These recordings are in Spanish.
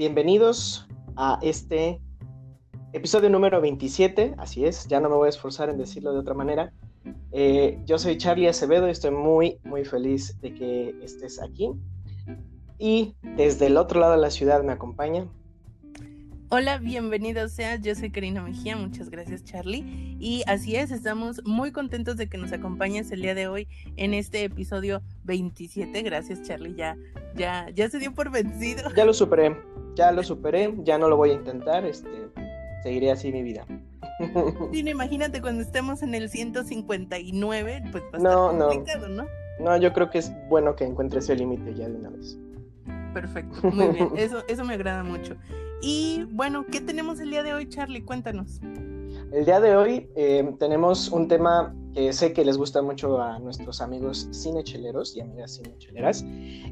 bienvenidos a este episodio número 27, así es, ya no me voy a esforzar en decirlo de otra manera. Eh, yo soy Charlie Acevedo y estoy muy, muy feliz de que estés aquí. Y desde el otro lado de la ciudad me acompaña Hola, bienvenido seas. Yo soy Karina Mejía. Muchas gracias, Charlie. Y así es, estamos muy contentos de que nos acompañes el día de hoy en este episodio 27. Gracias, Charlie. Ya, ya, ya se dio por vencido. Ya lo superé, ya lo superé, ya no lo voy a intentar. Este, seguiré así mi vida. Sí, imagínate cuando estemos en el 159, pues va a no, complicado, ¿no? No, yo creo que es bueno que encuentres el límite ya de una vez. Perfecto, muy bien. Eso, eso me agrada mucho. Y bueno, ¿qué tenemos el día de hoy, Charlie? Cuéntanos. El día de hoy eh, tenemos un tema que sé que les gusta mucho a nuestros amigos cinecheleros y amigas cinecheleras.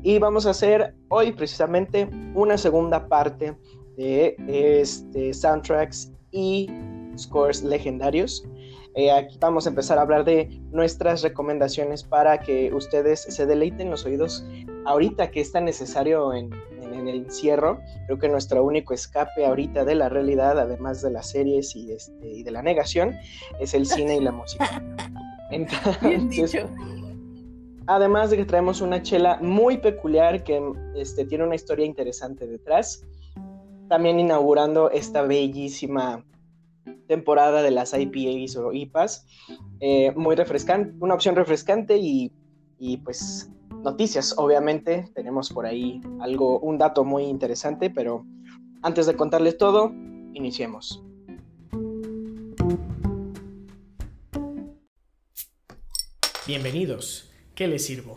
Y vamos a hacer hoy precisamente una segunda parte de este, soundtracks y scores legendarios. Eh, aquí vamos a empezar a hablar de nuestras recomendaciones para que ustedes se deleiten los oídos ahorita que es tan necesario en, el encierro. Creo que nuestro único escape ahorita de la realidad, además de las series y, este, y de la negación, es el cine y la música. Bien dicho. Además de que traemos una chela muy peculiar que este, tiene una historia interesante detrás. También inaugurando esta bellísima temporada de las IPAs o IPAs. Eh, muy refrescante, una opción refrescante y, y pues noticias. Obviamente tenemos por ahí algo, un dato muy interesante, pero antes de contarles todo, iniciemos. Bienvenidos. ¿Qué les sirvo?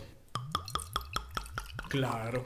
Claro.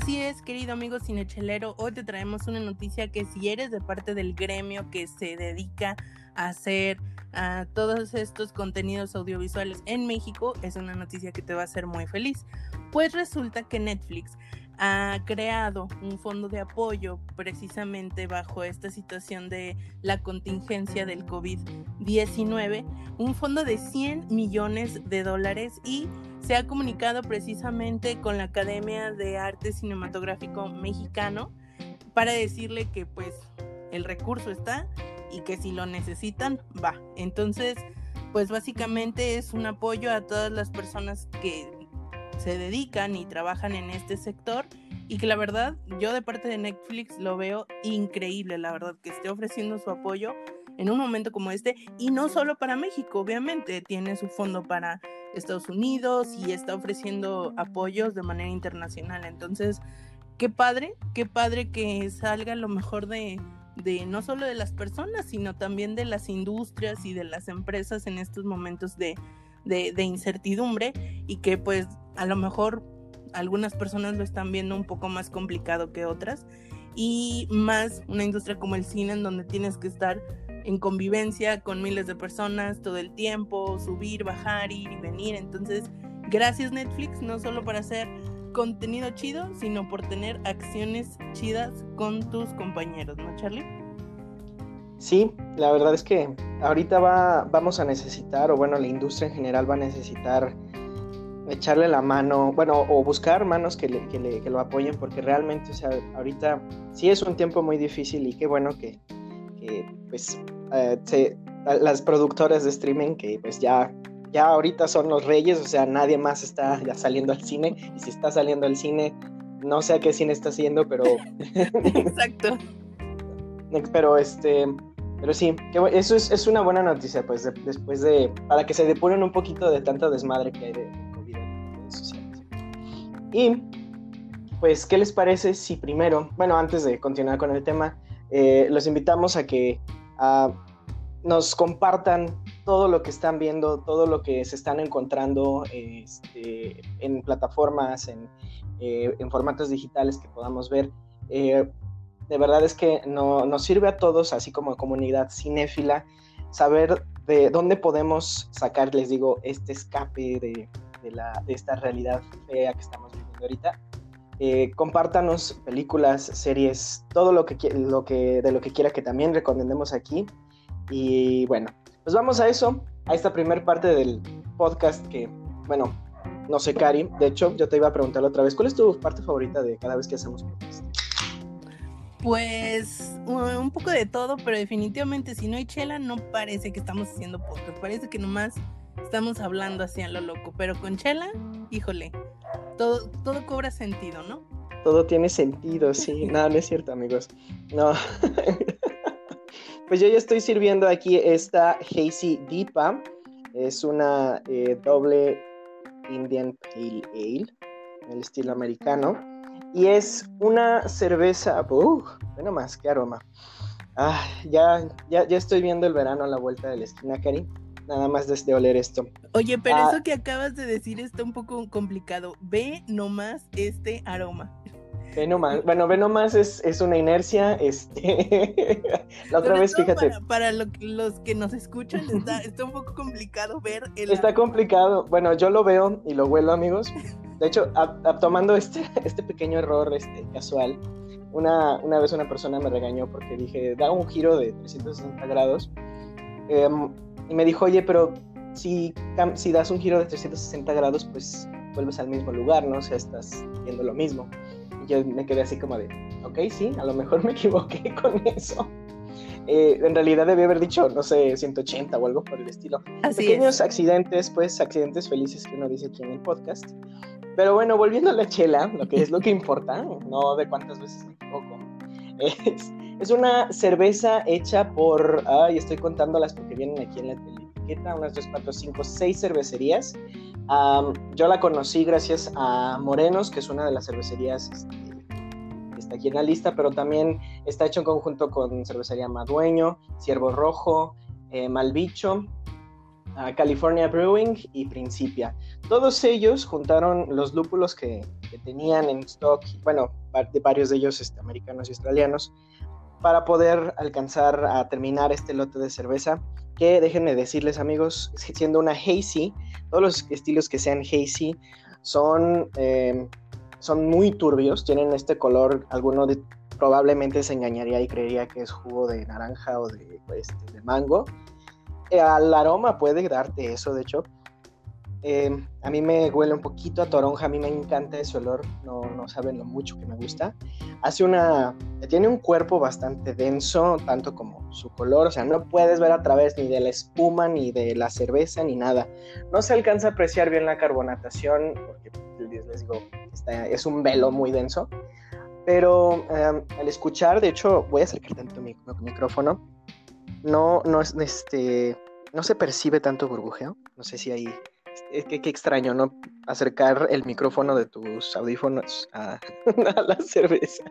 Así es, querido amigo cinechelero, hoy te traemos una noticia que si eres de parte del gremio que se dedica a hacer todos estos contenidos audiovisuales en México, es una noticia que te va a hacer muy feliz. Pues resulta que Netflix ha creado un fondo de apoyo precisamente bajo esta situación de la contingencia del COVID-19, un fondo de 100 millones de dólares y se ha comunicado precisamente con la Academia de Arte Cinematográfico Mexicano para decirle que pues el recurso está y que si lo necesitan, va. Entonces, pues básicamente es un apoyo a todas las personas que se dedican y trabajan en este sector y que la verdad yo de parte de Netflix lo veo increíble, la verdad, que esté ofreciendo su apoyo en un momento como este y no solo para México, obviamente tiene su fondo para Estados Unidos y está ofreciendo apoyos de manera internacional. Entonces, qué padre, qué padre que salga lo mejor de, de no solo de las personas, sino también de las industrias y de las empresas en estos momentos de, de incertidumbre y que pues a lo mejor algunas personas lo están viendo un poco más complicado que otras y más una industria como el cine en donde tienes que estar en convivencia con miles de personas todo el tiempo, subir, bajar, ir y venir. Entonces, gracias Netflix, no solo por hacer contenido chido, sino por tener acciones chidas con tus compañeros, ¿no, Charlie? Sí, la verdad es que ahorita va, vamos a necesitar, o bueno, la industria en general va a necesitar echarle la mano, bueno, o buscar manos que, le, que, le, que, lo apoyen, porque realmente, o sea, ahorita sí es un tiempo muy difícil y qué bueno que, que pues, eh, las productoras de streaming que pues ya, ya ahorita son los reyes, o sea, nadie más está ya saliendo al cine, y si está saliendo al cine, no sé a qué cine está haciendo, pero... Exacto. pero este... Pero sí, que eso es, es, una buena noticia, pues después de, para que se depuren un poquito de tanto desmadre que hay de, y pues, ¿qué les parece si primero, bueno, antes de continuar con el tema, eh, los invitamos a que nos compartan todo lo que están viendo, todo lo que se están encontrando este, en plataformas, en, eh, en, formatos digitales que podamos ver. Eh, de verdad es que no, nos sirve a todos, así como comunidad cinéfila, saber de dónde podemos sacar, les digo, este escape de, de, la, de esta realidad fea que estamos viviendo ahorita. Eh, compártanos películas, series, todo lo que, lo que, de lo que quiera que también recomendemos aquí. Y bueno, pues vamos a eso, a esta primera parte del podcast que, bueno, no sé, Cari, de hecho, yo te iba a preguntar otra vez, ¿cuál es tu parte favorita de cada vez que hacemos podcast? Pues un poco de todo, pero definitivamente si no hay chela no parece que estamos haciendo podcast, parece que nomás estamos hablando así a lo loco, pero con chela, híjole, todo, todo cobra sentido, ¿no? Todo tiene sentido, sí. No, no es cierto, amigos. No. pues yo ya estoy sirviendo aquí esta Hazy Deepa. Es una eh, doble Indian Pale Ale, en el estilo americano. Y es una cerveza. Uh, bueno, más, qué aroma. Ah, ya, ya, ya estoy viendo el verano a la vuelta de la esquina, Cari nada más desde oler esto. Oye, pero ah. eso que acabas de decir está un poco complicado. Ve nomás este aroma. Ve nomás, bueno, ve nomás es, es una inercia, este, la otra vez, fíjate. Para, los que nos escuchan está, está, un poco complicado ver el... Está complicado, bueno, yo lo veo y lo huelo, amigos. De hecho, tomando este, este pequeño error este, casual, una, una vez una persona me regañó porque dije, da un giro de 360 grados. Eh, y me dijo, oye, pero si, si das un giro de 360 grados, pues vuelves al mismo lugar, ¿no? O sea, estás viendo lo mismo. Y yo me quedé así como de, ok, sí, a lo mejor me equivoqué con eso. Eh, en realidad debí haber dicho, no sé, 180 o algo por el estilo. Pequeños accidentes, pues accidentes felices que uno dice aquí en el podcast. Pero bueno, volviendo a la chela, lo que es lo que importa, no de cuántas veces me equivoco, es es una cerveza hecha por, ay, estoy contándolas porque vienen aquí en la etiqueta, unas 2, 4, 5, 6 cervecerías. yo la conocí gracias a Morenos, que es una de las cervecerías este, que está aquí en la lista, pero también está hecho en conjunto con cervecería Madueño, Ciervo Rojo, eh, Malbicho, California Brewing y Principia. Todos ellos juntaron los lúpulos que, tenían en stock, bueno, de varios de ellos este, americanos y australianos, para poder alcanzar a terminar este lote de cerveza. Que déjenme decirles, amigos, siendo una hazy, todos los estilos que sean hazy son, eh, son muy turbios, tienen este color, alguno de, probablemente se engañaría y creería que es jugo de naranja o de, pues, de mango. Eh, al aroma puede darte eso, de hecho, Em, a mí me huele un poquito a toronja, a mí me encanta ese olor, no, no saben lo mucho que me gusta. Hace una, tiene un cuerpo bastante denso, tanto como su color, o sea, no puedes ver a través ni de la espuma, ni de la cerveza, ni nada. No se alcanza a apreciar bien la carbonatación, porque les digo, es un velo muy denso. Pero em, al escuchar, de hecho, voy a acercar tanto mi, micrófono, no, no, este, no se percibe tanto burbujeo, no sé si ahí es que qué extraño, ¿no? Acercar el micrófono de tus audífonos a, la cerveza.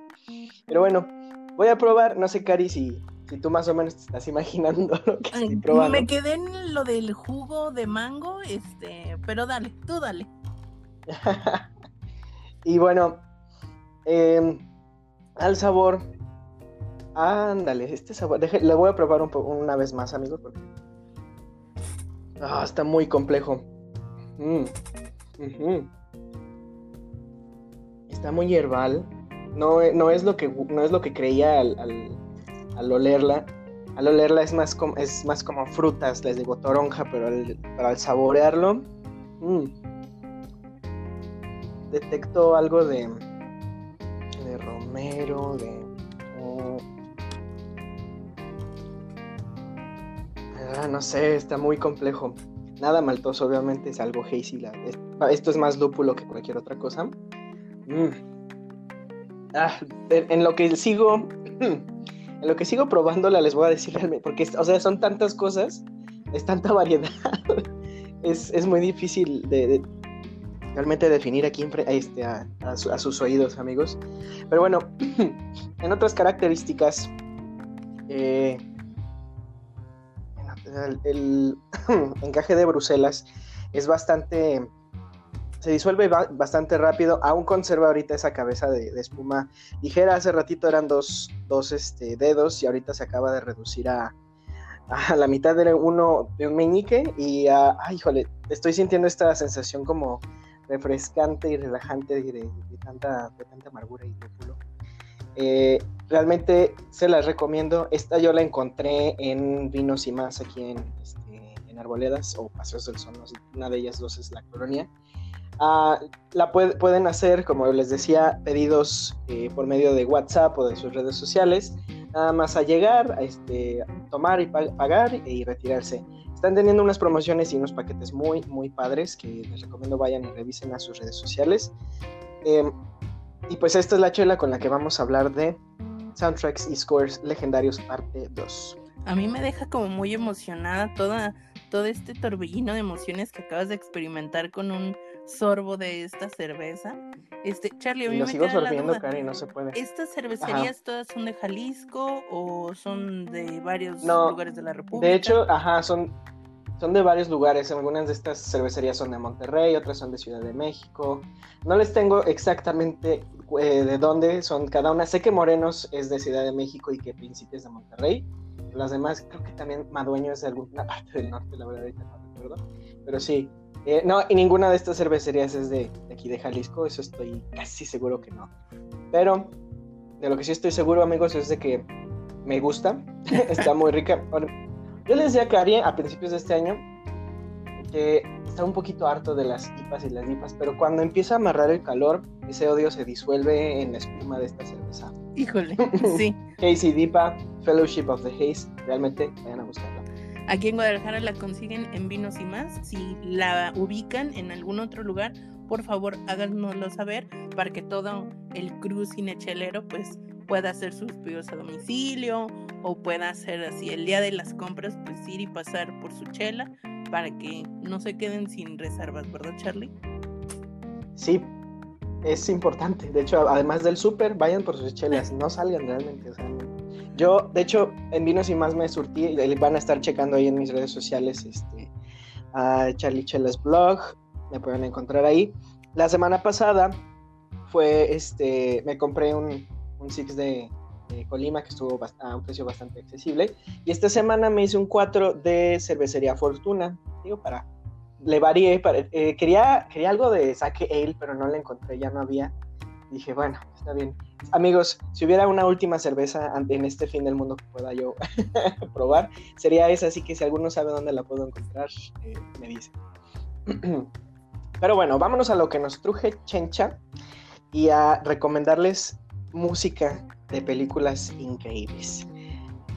Pero bueno, voy a probar, no sé, Cari, si, si tú más o menos te estás imaginando lo que estoy probando. Me quedé en lo del jugo de mango, este, pero dale, tú dale. y bueno, em, al sabor, ándale, este sabor, le voy a probar un una vez más, amigos, porque ah, está muy complejo. Está muy herbal. No, no, es lo que, no es lo que creía al, al, olerla. Al olerla es más, como, es más como frutas, les digo toronja, pero al, al saborearlo, mm, detecto algo de, de romero, de... Oh, ah, no sé, está muy complejo. Nada maltoso, obviamente, es algo hazy. esto es más lúpulo que cualquier otra cosa. Mm. Ah, en, lo que sigo. En lo que sigo probándola, les voy a decir realmente. Porque, o sea, son tantas cosas. Es tanta variedad. es, muy difícil de, realmente definir aquí este, a, a, sus oídos, amigos. Pero bueno, en otras características. Eh, el, encaje de Bruselas es bastante se disuelve bastante rápido, aún conserva ahorita esa cabeza de, espuma ligera. Hace ratito eran dos, dos este, dedos y ahorita se acaba de reducir a, a la mitad de uno de un meñique y, ay, híjole, estoy sintiendo esta sensación como refrescante y relajante de, tanta, de tanta amargura y lúpulo. Eh, realmente se las recomiendo. Esta yo la encontré en Vinos y Más aquí en, este, en Arboledas o Paseos del Sol. una de ellas dos es la colonia. Ah, la pueden hacer, como les decía, pedidos eh, por medio de WhatsApp o de sus redes sociales. Nada más a llegar, a este, tomar y pagar y retirarse. Están teniendo unas promociones y unos paquetes muy, muy padres que les recomiendo vayan y revisen a sus redes sociales. Em, y pues esta es la chela con la que vamos a hablar de Soundtracks y Scores Legendarios Parte 2. A mí me deja como muy emocionada toda, todo este torbellino de emociones que acabas de experimentar con un sorbo de esta cerveza. Este, Charlie, a mí lo me sigo sorbiendo, Cari, no se puede. ¿Estas cervecerías todas son de Jalisco o son de varios no, lugares de la República? De hecho, ajá, son, son de varios lugares. Algunas de estas cervecerías son de Monterrey, otras son de Ciudad de México. No les tengo exactamente eh, de dónde son cada una. Sé que Morenos es de Ciudad de México y que Príncipe es de Monterrey. Las demás, creo que también Madueño es de alguna parte del norte, la verdad, ahorita no recuerdo. Pero sí, eh, no, y ninguna de estas cervecerías es de, aquí de Jalisco, eso estoy casi seguro que no. Pero de lo que sí estoy seguro, amigos, es de que me gusta, está muy rica. Yo les decía a Cari a principios de este año que está un poquito harto de las IPAs y las IPAs, pero cuando empieza a amarrar el calor, ese odio se disuelve en la espuma de esta cerveza. Híjole, sí. Casey Dipa, Fellowship of the Haze, realmente vayan a buscarla. Aquí en Guadalajara la consiguen en Vinos y más. Si la ubican en algún otro lugar, por favor háganoslo saber para que todo el cruz cinechelero pues pueda hacer sus pedidos a domicilio o pueda hacer así el día de las compras pues ir y pasar por su chela para que no se queden sin reservas, ¿verdad Charlie? Sí, es importante. De hecho, además del súper, vayan por sus chelas, no salgan realmente. O sea, yo, de hecho, en Vinos y Más me surtí, y van a estar checando ahí en mis redes sociales, este, a Charlie Chelas Blog, me pueden encontrar ahí. La semana pasada fue, este, me compré un, un Six de, Colima que estuvo a un precio bastante accesible. Y esta semana me hice un 4 de cervecería Fortuna, digo, para, le varié, para, eh, quería, quería algo de saque ale, pero no la encontré, ya no había. Dije, bueno, está bien. Amigos, si hubiera una última cerveza en este fin del mundo que pueda yo probar, sería esa, así que si alguno sabe dónde la puedo encontrar, eh, me dice. Pero bueno, vámonos a lo que nos truje Chencha y a recomendarles música de películas increíbles.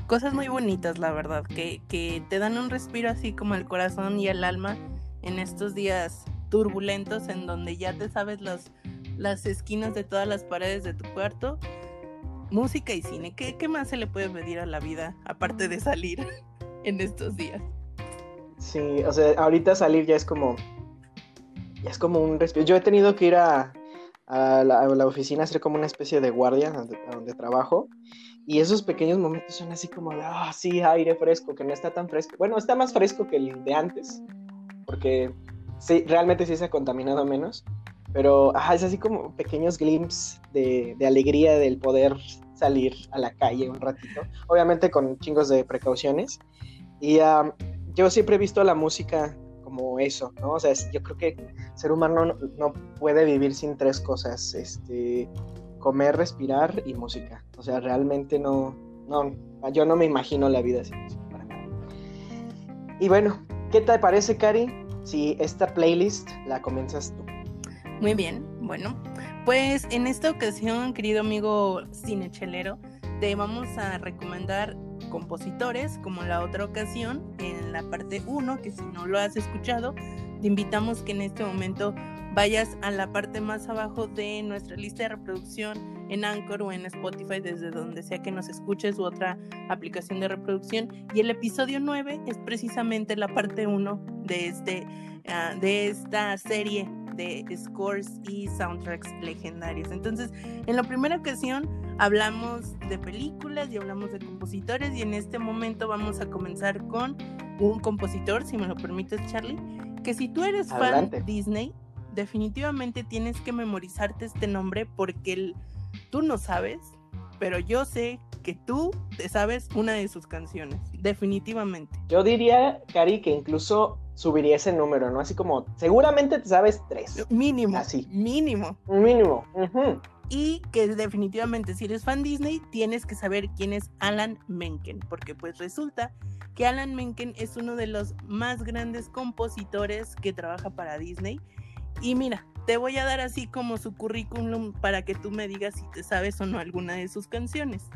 Cosas muy bonitas, la verdad, que, que te dan un respiro así como al corazón y al alma en estos días turbulentos en donde ya te sabes los las esquinas de todas las paredes de tu cuarto. Música y cine. ¿Qué, qué más se le puede pedir a la vida aparte de salir en estos días? Sí, o sea, ahorita salir ya es como. Ya es como un respiro. Yo he tenido que ir a, a, la, oficina a hacer como una especie de guardia donde, trabajo. Y esos pequeños momentos son así como de, ah, sí, aire fresco, que no está tan fresco. Bueno, está más fresco que el de antes, porque sí, realmente sí se ha contaminado menos. Pero es así como pequeños glimpses de, alegría del poder salir a la calle un ratito. Obviamente con chingos de precauciones. Y yo siempre he visto la música como eso, ¿no? O sea, yo creo que ser humano no, puede vivir sin tres cosas, este, comer, respirar y música. O sea, realmente no, no, yo no me imagino la vida sin música para nada. Y bueno, ¿qué te parece, Cari, si esta playlist la comienzas tú? Muy bien, bueno, pues en esta ocasión, querido amigo cinechelero, te vamos a recomendar compositores, como la otra ocasión, en la parte 1, que si no lo has escuchado, te invitamos que en este momento vayas a la parte más abajo de nuestra lista de reproducción en Anchor o en Spotify, desde donde sea que nos escuches u otra aplicación de reproducción. Y el episodio 9 es precisamente la parte 1 de, este, ah, de esta serie de scores y soundtracks legendarios. Entonces, en la primera ocasión Hablamos de películas y hablamos de compositores y en este momento vamos a comenzar con un compositor, si me lo permites Charlie, que si tú eres fan de Disney, definitivamente tienes que memorizarte este nombre porque tú no sabes, pero yo sé que tú te sabes una de sus canciones, definitivamente. Yo diría, Cari, que incluso subiría ese número, ¿no? Así como, seguramente te sabes tres. Mínimo. Así. Mínimo. Mínimo. Y que definitivamente si eres fan Disney, tienes que saber quién es Alan Menken, porque pues resulta que Alan Menken es uno de los más grandes compositores que trabaja para Disney. Y mira, te voy a dar así como su currículum para que tú me digas si te sabes o no alguna de sus canciones.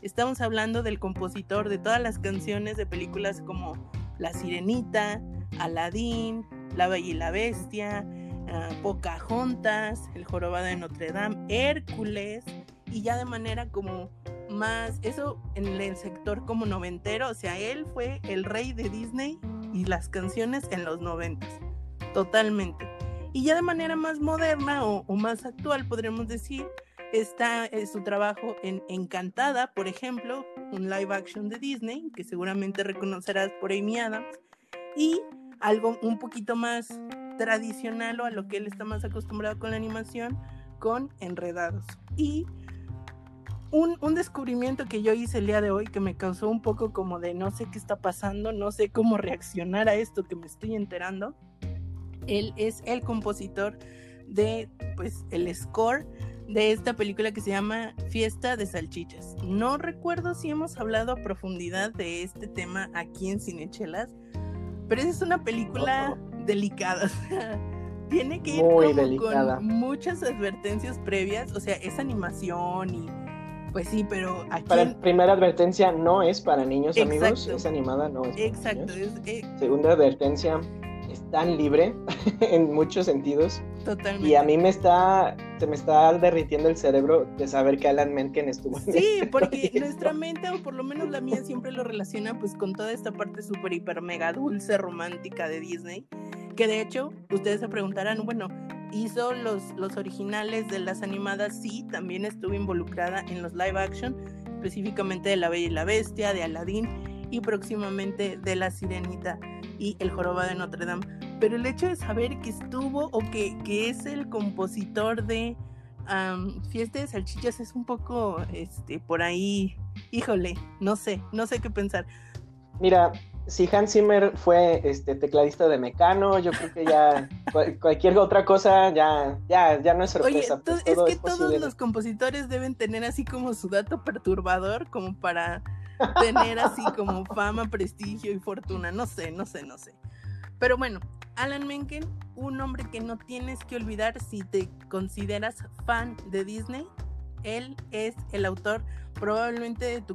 Estamos hablando del compositor de todas las canciones de películas como La Sirenita, Aladdin, La Bella y la Bestia, uh, Pocahontas, El Jorobado de Notre Dame, Hércules, y ya de manera como más, eso en el sector como noventero, o sea, él fue el rey de Disney y las canciones en los noventas, totalmente. Y ya de manera más moderna o, o más actual, podríamos decir, está eh, su trabajo en Encantada, por ejemplo, un live action de Disney, que seguramente reconocerás por Amy Adams, y algo un poquito más tradicional o a lo que él está más acostumbrado con la animación, con Enredados. Y un, un, descubrimiento que yo hice el día de hoy que me causó un poco como de no sé qué está pasando, no sé cómo reaccionar a esto que me estoy enterando. Él es el compositor de pues el score de esta película que se llama Fiesta de Salchichas. No recuerdo si hemos hablado a profundidad de este tema aquí en Cinechelas, pero es una película delicada. tiene que ir con muchas advertencias previas, o sea, es animación y pues sí, pero aquí... Para primera advertencia no es para niños, amigos, es animada, no es Exacto. Eh, Segunda advertencia, es tan libre en muchos sentidos. Totalmente. Y a mí me está, se me está derritiendo el cerebro de saber que Alan Menken estuvo en Sí, porque nuestra mente, o por lo menos la mía, siempre lo relaciona pues con toda esta parte súper, hiper, mega dulce, romántica de Disney. Que de hecho, ustedes se preguntarán, bueno, hizo los, los originales de las animadas, sí, también estuvo involucrada en los live action, específicamente de La Bella y la Bestia, de Aladdin y próximamente de La Sirenita y El Joroba de Notre Dame. Pero el hecho de saber que estuvo o que, que es el compositor de Fiesta de Salchichas es un poco este, por ahí, híjole, no sé, no sé qué pensar. Mira, si Hans Zimmer fue este tecladista de Mecano, yo creo que ya cualquier otra cosa ya, ya, ya no es sorpresa. Oye, pues, es que todos los compositores deben tener así como su dato perturbador, como para tener así como fama, prestigio y fortuna. No sé, no sé, no sé. Pero bueno, Alan Menken, un hombre que no tienes que olvidar si te consideras fan de Disney. Él es el autor probablemente de tu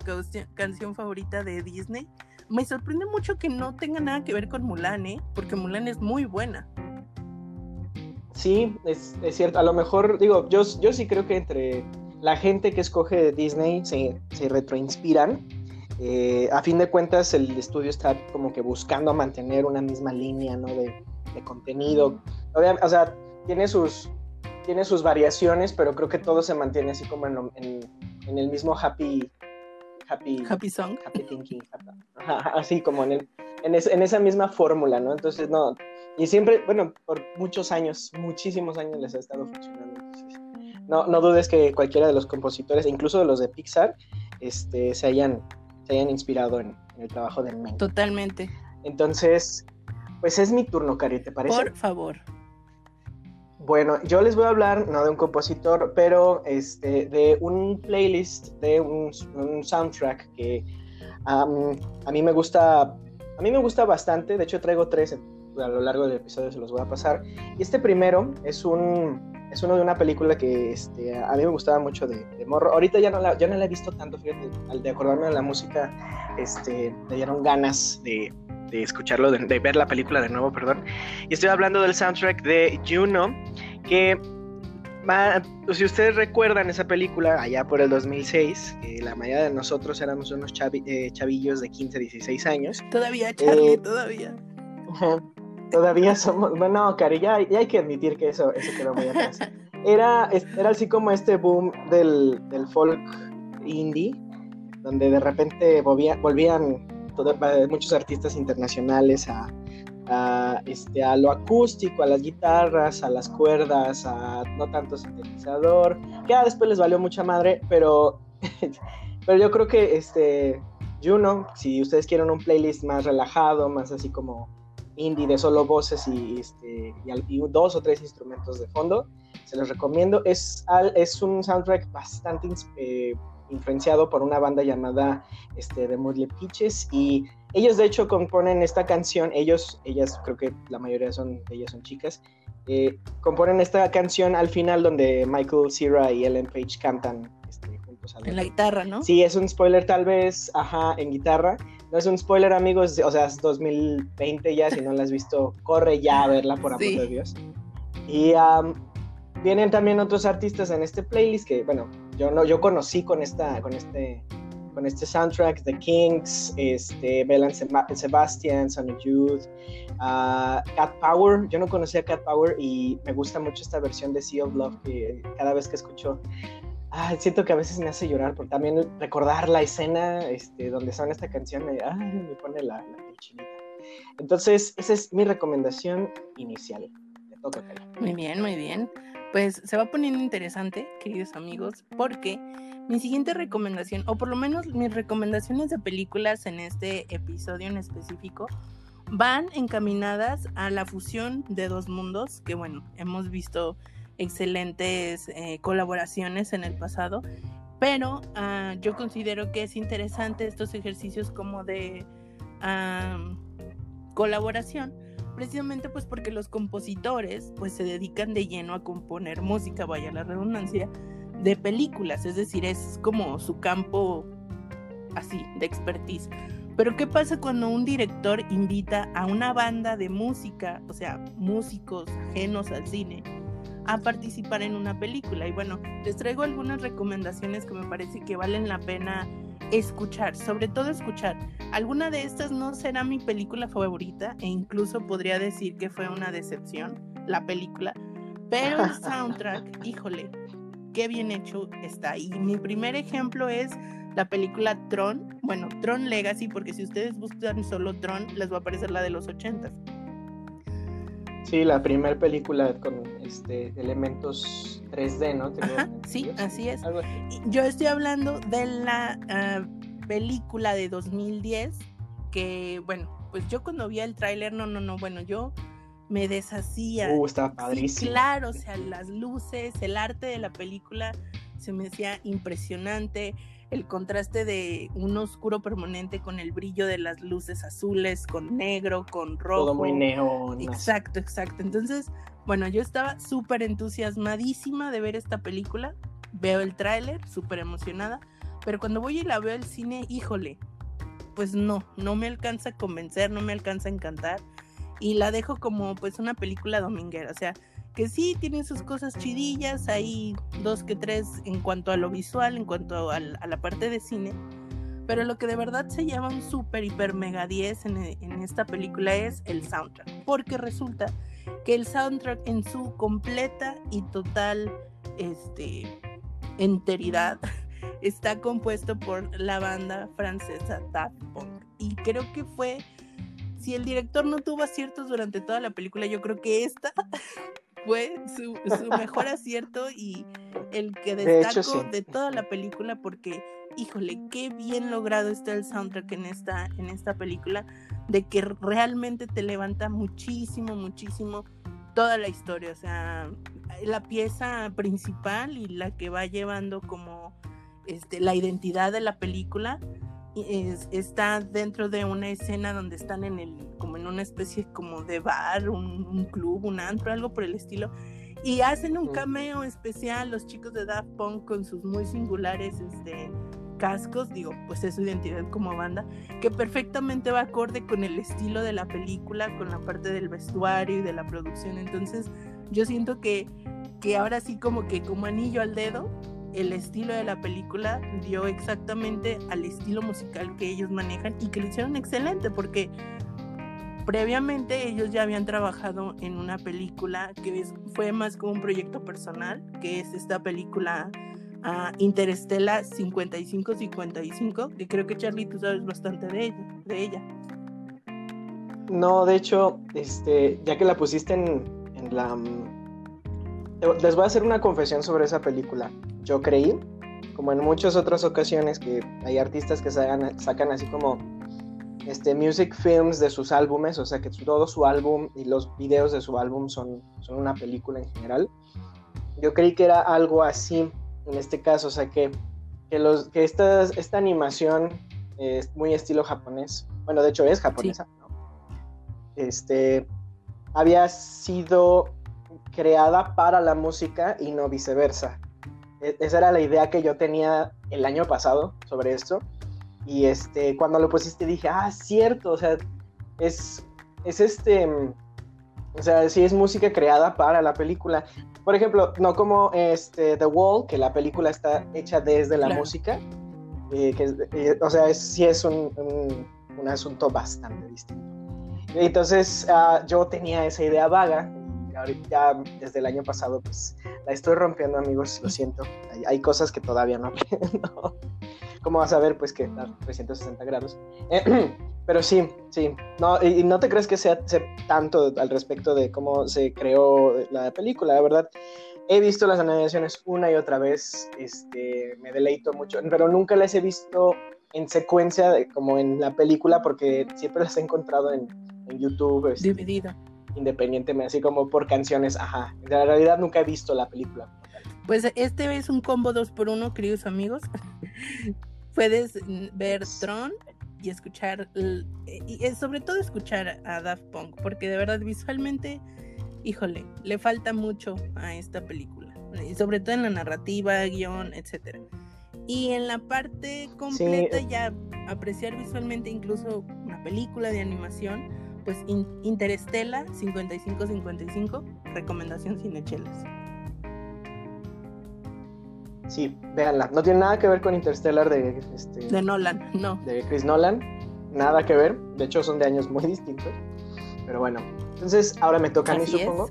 canción favorita de Disney. Me sorprende mucho que no tenga nada que ver con Mulan, ¿eh? Porque Mulan es muy buena. Sí, es, cierto. A lo mejor, digo, yo, yo sí creo que entre la gente que escoge Disney se, retroinspiran eh, a fin de cuentas, el estudio está como que buscando mantener una misma línea ¿no? Contenido. O sea, tiene sus, tiene sus variaciones, pero creo que todo se mantiene así como en, en, el mismo happy, happy, happy song. Happy thinking. así como en, el, en, en, esa misma fórmula, ¿no? Entonces, no. Y siempre, bueno, por muchos años, muchísimos años les ha estado funcionando. no, no dudes que cualquiera de los compositores, incluso de los de Pixar, este, se hayan hayan inspirado en, el trabajo de Men. Totalmente. Entonces, pues es mi turno, Cari, ¿te parece? Por favor. Bueno, yo les voy a hablar, no de un compositor, pero este, de un playlist, de un, soundtrack que a mí me gusta, a mí me gusta bastante. De hecho, traigo tres a lo largo del episodio, se los voy a pasar. Y este primero es un, es uno de una película que este, a mí me gustaba mucho de, morro. Ahorita ya no, la, ya no la he visto tanto, fíjate, al de acordarme de la música, este, me dieron ganas de, de escucharlo, de, ver la película de nuevo, perdón. Y estoy hablando del soundtrack de Juno, que si ustedes recuerdan esa película allá por el 2006, la mayoría de nosotros éramos unos eh, chavillos de 15, 16 años. Todavía, Charlie, eh, todavía. Todavía somos, bueno, Cari, ya, hay que admitir que eso, eso quedó muy atrás. era, era así como este boom del, del folk indie, donde de repente volvían, volvían muchos artistas internacionales a, a, este, a lo acústico, a las guitarras, a las cuerdas, a no tanto sintetizador, que ya después les valió mucha madre, pero, pero yo creo que este, Juno, si ustedes quieren un playlist más relajado, más así como indie de solo voces y, este, y, dos o tres instrumentos de fondo, se los recomiendo. Es, es un soundtrack bastante eh, influenciado por una banda llamada este, The Moodley Peaches y ellos de hecho componen esta canción, ellos, ellas creo que la mayoría son, ellas son chicas, eh, componen esta canción al final donde Michael Cera y Ellen Page cantan este, juntos. En la guitarra, ¿no? Sí, es un spoiler tal vez, ajá, en guitarra. No es un spoiler, amigos, o sea, es 2020 ya, si no la has visto, corre ya a verla, por amor de Dios. Y vienen también otros artistas en este playlist que, bueno, yo no, yo conocí con esta, con este con este soundtrack, The Kings, este, Bell Sebastian, Sonny Youth, uh, Cat Power. Yo no conocía Cat Power y me gusta mucho esta versión de Sea of Love que cada vez que escucho, ah, siento que a veces me hace llorar, porque también recordar la escena este, donde son esta canción me, me pone la, la Entonces, esa es mi recomendación inicial. Muy bien, muy bien. Pues se va poniendo interesante, queridos amigos, porque mi siguiente recomendación, o por lo menos mis recomendaciones de películas en este episodio en específico, van encaminadas a la fusión de dos mundos, que bueno, hemos visto excelentes eh, colaboraciones en el pasado, pero ah, yo considero que es interesante estos ejercicios como de colaboración, precisamente pues porque los compositores pues se dedican de lleno a componer música, vaya la redundancia, de películas, es decir, es como su campo así, de expertise. Pero ¿qué pasa cuando un director invita a una banda de música, o sea, músicos ajenos al cine, a participar en una película? Y bueno, les traigo algunas recomendaciones que me parece que valen la pena escuchar, sobre todo escuchar. Alguna de estas no será mi película favorita e incluso podría decir que fue una decepción la película, pero el soundtrack, híjole, qué bien hecho está. Y mi primer ejemplo es la película Tron, bueno, Tron Legacy, porque si ustedes buscan solo Tron, les va a aparecer la de los 80 Sí, la primera película con este elementos 3D, ¿no? sí, así es. Yo estoy hablando de la ah, película de 2010 que, bueno, pues yo cuando vi el tráiler, no, no, no, bueno, yo me deshacía. Uh, estaba padrísimo. claro, o sea, las luces, el arte de la película se me hacía impresionante. El contraste de un oscuro permanente con el brillo de las luces azules, con negro, con rojo. Todo muy neón. Exacto, exacto. Entonces, bueno, yo estaba súper entusiasmadísima de ver esta película. Veo el tráiler, súper emocionada. Pero cuando voy y la veo al cine, híjole, pues no, no me alcanza a convencer, no me alcanza a encantar y la dejo como pues una película dominguera, o sea, que sí tiene sus cosas chidillas, hay dos que tres en cuanto a lo visual, en cuanto a, la parte de cine, pero lo que de verdad se llama un super, hiper, mega 10 en, en esta película es el soundtrack, porque resulta que el soundtrack en su completa y total este, enteridad está compuesto por la banda francesa Daft Punk. Y creo que fue si el director no tuvo aciertos durante toda la película, yo creo que esta fue su, mejor acierto y el que destacó de, toda la película porque, híjole, qué bien logrado está el soundtrack en esta, en esta película, de que realmente te levanta muchísimo, muchísimo toda la historia, o sea, la pieza principal y la que va llevando como este, la identidad de la película está dentro de una escena donde están en el, como en una especie como de bar, un, club, un antro, algo por el estilo. Y hacen un cameo especial los chicos de Daft Punk con sus muy singulares este, cascos, digo, pues es su identidad como banda, que perfectamente va acorde con el estilo de la película, con la parte del vestuario y de la producción. Entonces, yo siento que, que ahora sí como que como anillo al dedo, el estilo de la película dio exactamente al estilo musical que ellos manejan y que lo hicieron excelente porque previamente ellos ya habían trabajado en una película que fue más como un proyecto personal, que es esta película uh, Interestela 5555, que creo que Charlie tú sabes bastante de ella. De ella. No, de hecho, este, ya que la pusiste en, en la... Les voy a hacer una confesión sobre esa película. Yo creí, como en muchas otras ocasiones, que hay artistas que sacan, sacan así como este, music films de sus álbumes, o sea que todo su álbum y los videos de su álbum son, son una película en general. Yo creí que era algo así en este caso, o sea que, que, los, que esta, esta animación es muy estilo japonés, bueno, de hecho es japonesa, este, había sido creada para la música y no viceversa. E, esa era la idea que yo tenía el año pasado sobre esto. Y este, cuando lo pusiste dije, ah, cierto, o sea, es, es este, o sea, sí es música creada para la película. Por ejemplo, no como este, The Wall, que la película está hecha desde la música. Eh, que, eh, o sea, sí es un, un, asunto bastante distinto. Entonces, uh, yo tenía esa idea vaga ahorita desde el año pasado, pues la estoy rompiendo, amigos, lo siento. Hay, cosas que todavía no aprendo. ¿Cómo vas a ver? Pues que a 360 grados. pero sí, sí. No, y, no te crees que sea, tanto al respecto de cómo se creó la película, la verdad. He visto las animaciones una y otra vez, este, me deleito mucho, pero nunca las he visto en secuencia como en la película porque siempre las he encontrado en, en YouTube. Este, Dividida independientemente, así como por canciones, ajá. En realidad nunca he visto la película. Pues este es un combo 2 por 1 queridos amigos. Puedes ver Tron y escuchar, y sobre todo escuchar a Daft Punk, porque de verdad visualmente, híjole, le falta mucho a esta película, y sobre todo en la narrativa, guion, etcétera. Y en la parte completa ya apreciar visualmente incluso una película de animación, pues Interestela 5555, recomendación cinechelas. Sí, véanla. No tiene nada que ver con Interstellar de, este, de Nolan, no. De Chris Nolan. Nada que ver. De hecho, son de años muy distintos. Pero bueno. Entonces, ahora me toca a mí, supongo.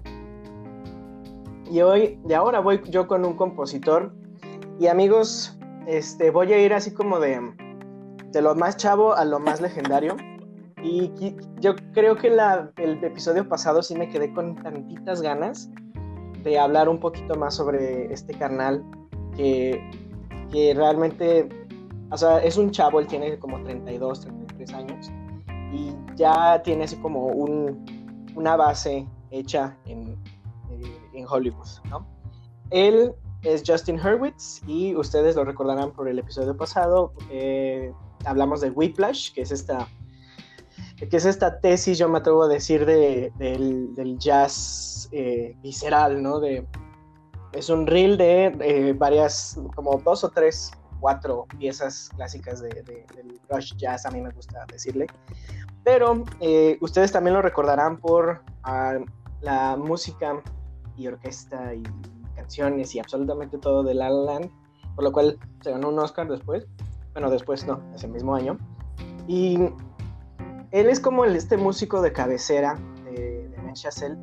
Y hoy, de ahora voy yo con un compositor. Y amigos, este, voy a ir así como de, de lo más chavo a lo más legendario. Y yo creo que el episodio pasado sí me quedé con tantitas ganas de hablar un poquito más sobre este carnal que, que realmente, o sea, es un chavo, él tiene como 32, 33 años y ya tiene así como un, una base hecha en, eh, en Hollywood, ¿no? Él es Justin Hurwitz y ustedes lo recordarán por el episodio pasado. Eh, hablamos de Whiplash, que es esta que es esta tesis, yo me atrevo a decir, de, del, jazz eh, visceral, ¿no? De, es un reel de varias, como dos o tres, cuatro piezas clásicas de, del rush jazz, a mí me gusta decirle. Pero eh, ustedes también lo recordarán por ah, la música y orquesta y canciones y absolutamente todo de La La Land, por lo cual se ganó un Oscar después. Bueno, después no, ese mismo año. Y él es como el, este músico de cabecera de, de Ben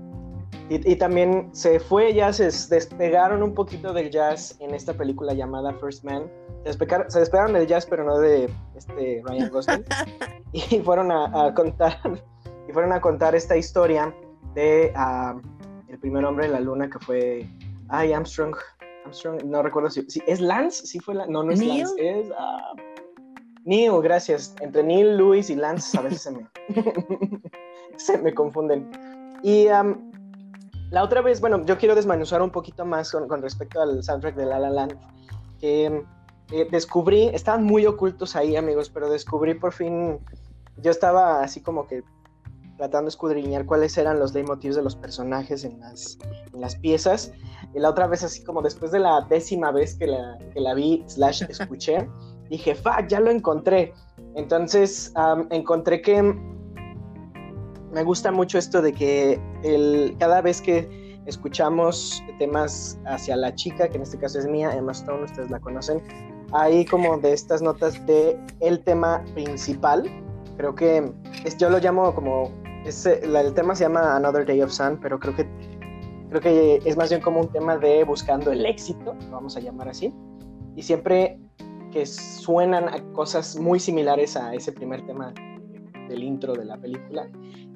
Y, también se fue, ya se despegaron un poquito del jazz en esta película llamada First Man. Se, despegaron, del jazz, pero no de este Ryan Gosling. y fueron a, contar y fueron a contar esta historia de el primer hombre en la luna que fue ay Armstrong Armstrong no recuerdo si, es Lance sí fue la, no no es Lance es ah, Neil, gracias. Entre Neil, Luis y Lance a veces se me, se me confunden. Y la otra vez, bueno, yo quiero desmanuzar un poquito más con, respecto al soundtrack de La La Land, que eh, descubrí, estaban muy ocultos ahí, amigos, pero descubrí por fin, yo estaba así como que tratando de escudriñar cuáles eran los leitmotivs de los personajes en las, en las piezas. Y la otra vez, así como después de la décima vez que la, que la vi, slash, escuché, dije, fuck, ya lo encontré. Entonces encontré que me gusta mucho esto de que el, cada vez que escuchamos temas hacia la chica, que en este caso es mía, Emma Stone, ustedes la conocen, hay como de estas notas de el tema principal. Creo que es, yo lo llamo como el tema se llama Another Day of Sun, pero creo que creo que es más bien como un tema de buscando el éxito, vamos a llamar así. Y siempre que suenan a cosas muy similares a ese primer tema del intro de la película,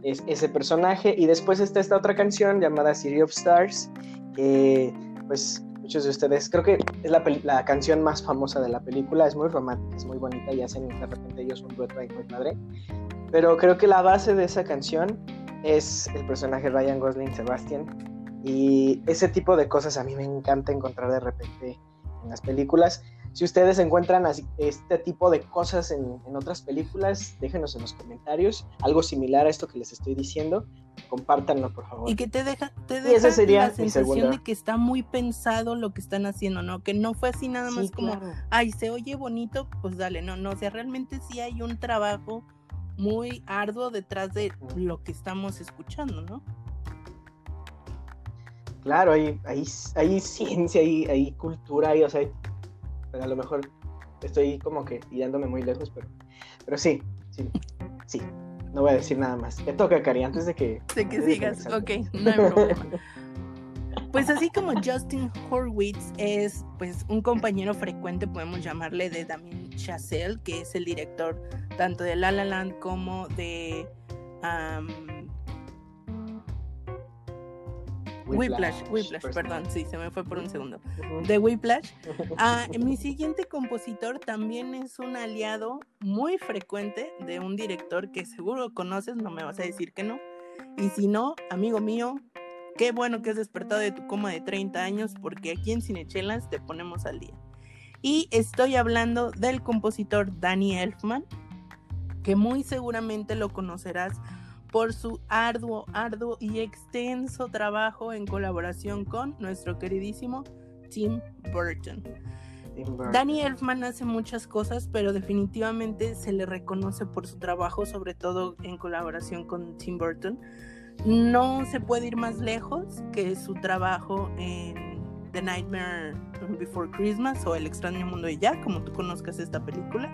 es ese personaje. Y después está esta otra canción llamada City of Stars, que pues muchos de ustedes, creo que es la, la canción más famosa de la película, es muy romántica, es muy bonita y hacen de repente ellos un dueto ahí muy padre. Pero creo que la base de esa canción es el personaje Ryan Gosling Sebastian. Y ese tipo de cosas a mí me encanta encontrar de repente en las películas. Si ustedes encuentran así, este tipo de cosas en, en, otras películas, déjenos en los comentarios algo similar a esto que les estoy diciendo. Compártanlo, por favor. Y que te deja, te deja esa sería la sensación de que está muy pensado lo que están haciendo, ¿no? Que no fue así nada más como, ay, se oye bonito, pues dale, no, no, o sea, realmente sí hay un trabajo muy arduo detrás de lo que estamos escuchando, ¿no? Claro, hay, hay, hay ciencia, hay, hay cultura, hay, o sea, a lo mejor estoy como que tirándome muy lejos, pero, pero sí, sí, sí. No voy a decir nada más. Te toca, Cari, antes de que... De que sigas, ok, no hay problema. Pues así como Justin Horwitz es pues un compañero frecuente, podemos llamarle, de Damien Chazelle, que es el director tanto de La La Land como de Whiplash, Whiplash, perdón, sí, se me fue por un segundo. De Whiplash. Ah, mi siguiente compositor también es un aliado muy frecuente de un director que seguro conoces, no me vas a decir que no. Y si no, amigo mío, qué bueno que has despertado de tu coma de 30 años porque aquí en Cinechelas te ponemos al día. Y estoy hablando del compositor Danny Elfman, que muy seguramente lo conocerás por su arduo, arduo y extenso trabajo en colaboración con nuestro queridísimo Tim Burton. Danny Elfman hace muchas cosas, pero definitivamente se le reconoce por su trabajo, sobre todo en colaboración con Tim Burton. No se puede ir más lejos que su trabajo en The Nightmare Before Christmas o El extraño mundo de Jack, como tú conozcas esta película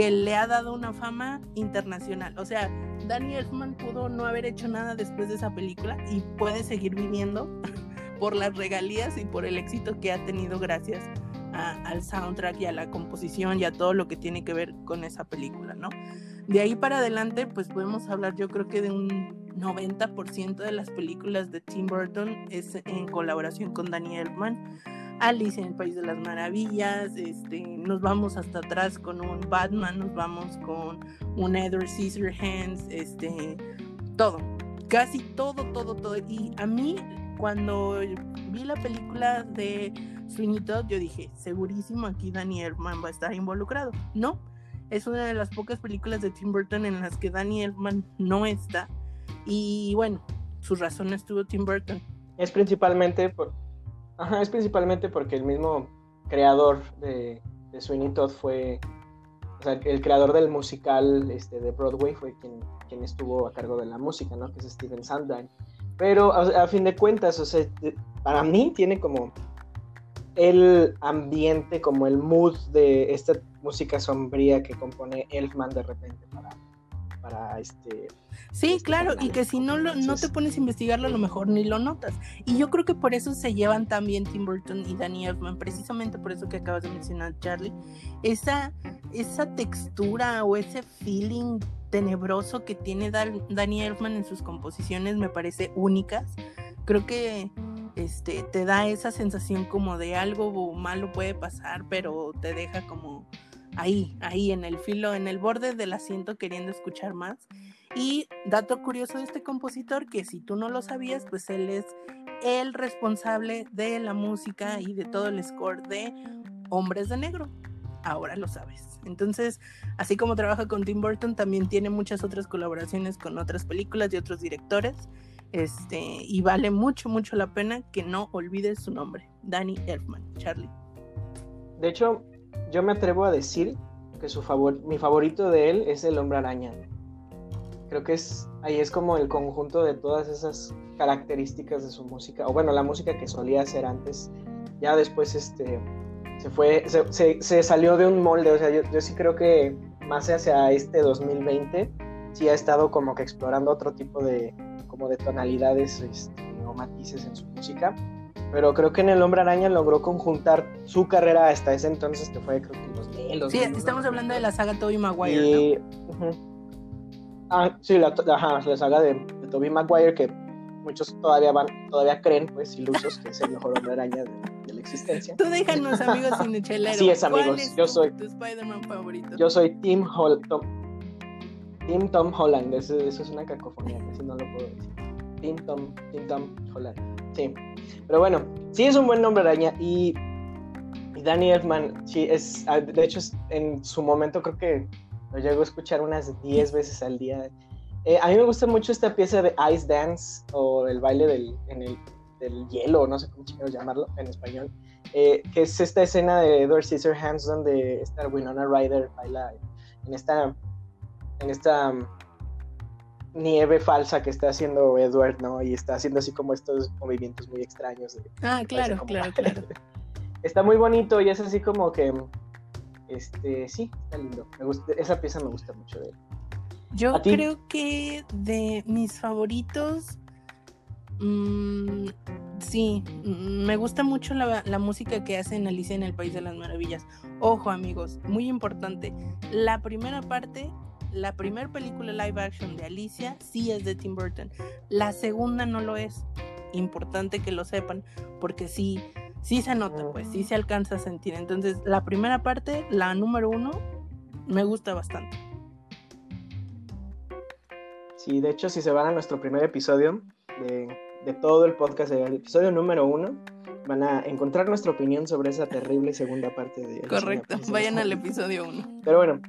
que le ha dado una fama internacional. O sea, Danny Elfman pudo no haber hecho nada después de esa película y puede seguir viviendo por las regalías y por el éxito que ha tenido gracias al soundtrack y a la composición y a todo lo que tiene que ver con esa película, ¿no? De ahí para adelante, pues podemos hablar yo creo que de un 90% de las películas de Tim Burton es en colaboración con Danny Elfman Alice en el País de las Maravillas, este, nos vamos hasta atrás con un Batman, nos vamos con un Edward Scissorhands, este, todo, casi todo, todo, todo. Y a mí, cuando vi la película de Sweeney Todd, yo dije, segurísimo aquí Danny Elfman va a estar involucrado. No, es una de las pocas películas de Tim Burton en las que Danny Elfman no está. Y bueno, su razón estuvo Tim Burton. Es principalmente por, Es principalmente porque el mismo creador de, de Sweeney Todd fue, o sea, el creador del musical este, de Broadway fue quien, quien estuvo a cargo de la música, ¿no? Que es Steven Sondheim. Pero a, fin de cuentas, o sea, para mí tiene como el ambiente, como el mood de esta música sombría que compone Elfman de repente para, para este Sí, claro, y que si no lo, no te pones a investigarlo, a lo mejor ni lo notas. Y yo creo que por eso se llevan también Tim Burton y Danny Elfman, precisamente por eso que acabas de mencionar, Charlie. Esa, esa textura o ese feeling tenebroso que tiene Danny Elfman en sus composiciones me parece únicas. Creo que este, te da esa sensación como de algo malo puede pasar, pero te deja como ahí, ahí en el filo, en el borde del asiento queriendo escuchar más. Y dato curioso de este compositor, que si tú no lo sabías, pues él es el responsable de la música y de todo el score de Hombres de Negro. Ahora lo sabes. Entonces, así como trabaja con Tim Burton, también tiene muchas otras colaboraciones con otras películas y otros directores. Este, y vale mucho, mucho la pena que no olvides su nombre, Danny Elfman, Charlie. De hecho, yo me atrevo a decir que su mi favorito de él es el hombre araña creo que es ahí es como el conjunto de todas esas características de su música, o bueno, la música que solía hacer antes, ya después este, se fue, se, se, salió de un molde, o sea, yo, yo, sí creo que más hacia este 2020 sí ha estado como que explorando otro tipo de, como de tonalidades este, o matices en su música. Pero creo que en El Hombre Araña logró conjuntar su carrera hasta ese entonces, que fue creo que los de los Sí, de- estamos hablando de la saga Tobey Maguire, y, ujú. Ah, sí, la, ajá, la saga de, de Tobey Maguire, que muchos todavía van, todavía creen, pues, ilusos, que es el mejor hombre araña de, de la existencia. Tú déjanos, amigos cinecheleros. Así es, ¿cuál amigos, es yo tu- soy- tu Spider-Man favorito? Yo soy Tim, Hol Tom, Tim Tom Holland, eso, eso es una cacofonía, casi no lo puedo decir. Tim Tom, Tim Tom Holland, sí. Pero bueno, sí es un buen nombre araña y, y Danny Elfman, sí, es, ah, de hecho, es- en su momento creo que lo llego a escuchar unas 10 veces al día. Eh, a mí me gusta mucho esta pieza de Ice Dance o el baile del, en el, del hielo, no sé cómo chingados llamarlo en español, eh, que es esta escena de Edward Scissorhands donde esta Winona Ryder baila en esta, en esta um, nieve falsa que está haciendo Edward, ¿no? Y está haciendo así como estos movimientos muy extraños. de- Ah, claro, claro, claro. está muy bonito y es así como que, este, sí, está lindo. Me gusta, esa pieza me gusta mucho de él. Yo creo que de mis favoritos, mm, sí, mm, me gusta mucho la, la música que hacen Alicia en el País de las Maravillas. Ojo amigos, muy importante, la primera parte, la primera película live action de Alicia sí es de Tim Burton, la segunda no lo es. Importante que lo sepan, porque sí, sí se nota, pues sí se alcanza a sentir. Entonces, la primera parte, la número uno, me gusta bastante. Sí, de hecho, si se van a nuestro primer episodio de, de todo el podcast, el episodio número uno, van a encontrar nuestra opinión sobre esa terrible segunda parte de... Correcto, vayan al episodio 1. Pero bueno,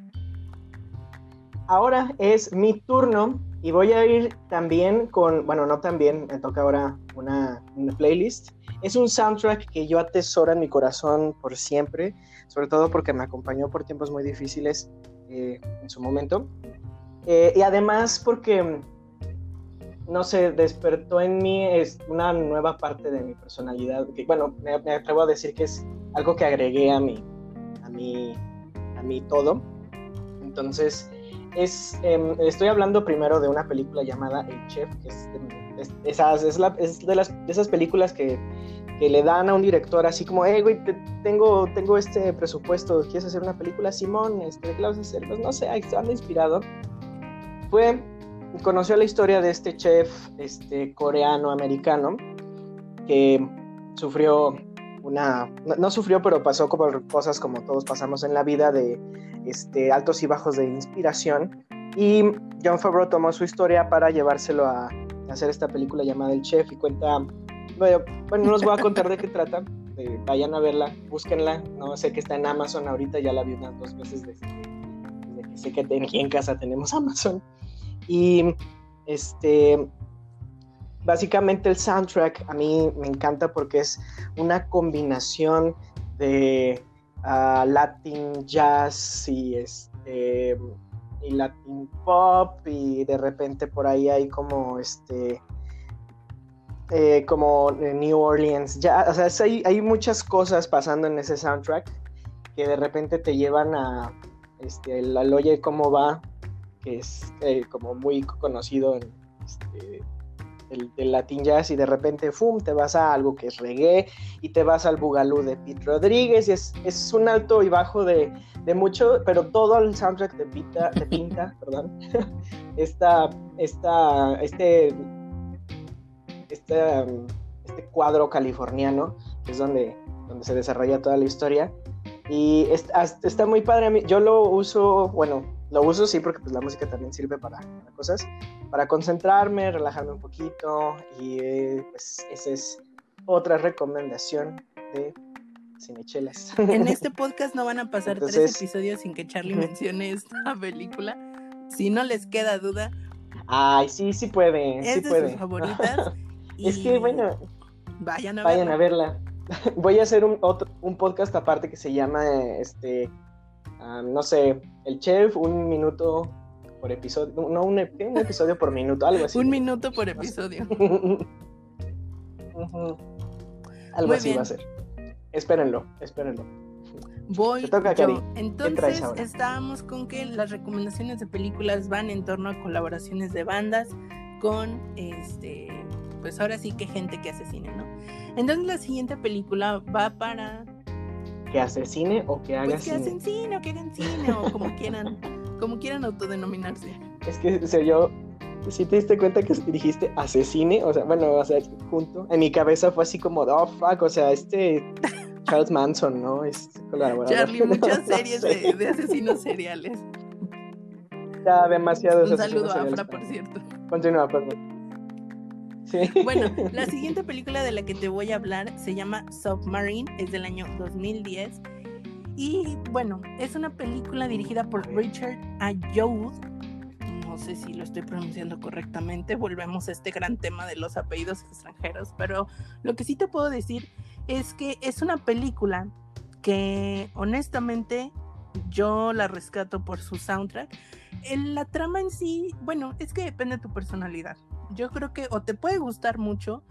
ahora es mi turno y voy a ir también con, bueno, no también, me toca ahora una, una playlist. Es un soundtrack que yo atesoro en mi corazón por siempre, sobre todo porque me acompañó por tiempos muy difíciles eh, en su momento. Eh, y además porque, no sé, despertó en mí es una nueva parte de mi personalidad. Que, bueno, me, me atrevo a decir que es algo que agregué a mi, a mi, a mi todo. Entonces, es, em, estoy hablando primero de una película llamada El Chef, que es es- esas, es la- es de, las, de esas películas que, que le dan a un director así como, hey, güey, te- tengo, tengo este presupuesto, ¿quieres hacer una película? Simón, este, ¿qué vas a hacer? Pues no sé, anda inspirado. Fue, conoció la historia de este chef este, coreano-americano que sufrió una, no, no sufrió, pero pasó como cosas como todos pasamos en la vida de este, altos y bajos de inspiración. Y John Favreau tomó su historia para llevárselo a, hacer esta película llamada El Chef y cuenta, bueno, bueno, no les voy a contar de qué trata, eh, vayan a verla, búsquenla, no sé que está en Amazon ahorita, ya la vi unas dos veces desde, desde que sé que ten- en casa tenemos Amazon. Y este, básicamente el soundtrack a mí me encanta porque es una combinación de Latin jazz y este y Latin pop y de repente por ahí hay como este eh, como eh, New Orleans ya o sea hay, hay muchas cosas pasando en ese soundtrack que de repente te llevan a este el al Oye cómo va que es eh, como muy conocido en este, el, del Latin Jazz y de repente ¡fum! te vas a algo que es reggae y te vas al Bugalú de Pete Rodríguez y es, es un alto y bajo de, de mucho, pero todo el soundtrack te pinta, te pinta perdón, esta, esta, este, este, este cuadro californiano, que es donde, donde se desarrolla toda la historia. Y está, está muy padre. Yo lo uso, bueno, lo uso sí porque pues la música también sirve para, para cosas, para concentrarme, relajarme un poquito y eh, pues esa es otra recomendación de Cinechelas. En este podcast no van a pasar tres episodios sin que Charlie mencione esta película. Si no les queda duda, Ay, sí, sí puede, es sí de puede. sus favoritas. Es que bueno, vayan a vayan verla. a verla. Voy a hacer un, otro, un podcast aparte que se llama, este, no sé, El Chef, un minuto por episodio, no, un, ep- ¿qué? un episodio por minuto, algo así. Un minuto por episodio. Algo Muy así bien. va a ser. Espérenlo, espérenlo. Voy Te toca, Cari. yo. ¿Qué traes Entonces estábamos con que las recomendaciones de películas van en torno a colaboraciones de bandas con este, pues ahora sí que gente que hace cine, ¿no? Entonces la siguiente película va para Que asesine o que haga pues que cine. hacen cine o que hagan cine o como quieran, como quieran autodenominarse. Es que se oyó. Si te diste cuenta que dijiste asesine, o sea, bueno, o sea, junto. En mi cabeza fue así como, oh fuck, o sea, este Charles Manson, ¿no? Es colaborador. Charlie, muchas series de, de asesinos seriales. Ya, demasiados Un saludo a Afra, por cierto. Continúa, perdón. Sí. Bueno, la siguiente película de la que te voy a hablar se llama Submarine, es del año 2010. Y bueno, es una película dirigida por Richard Ayoud. No sé si lo estoy pronunciando correctamente, volvemos a este gran tema de los apellidos extranjeros, pero lo que sí te puedo decir es que es una película que honestamente yo la rescato por su soundtrack. En la trama en sí, bueno, es que depende de tu personalidad. Yo creo que o te puede gustar mucho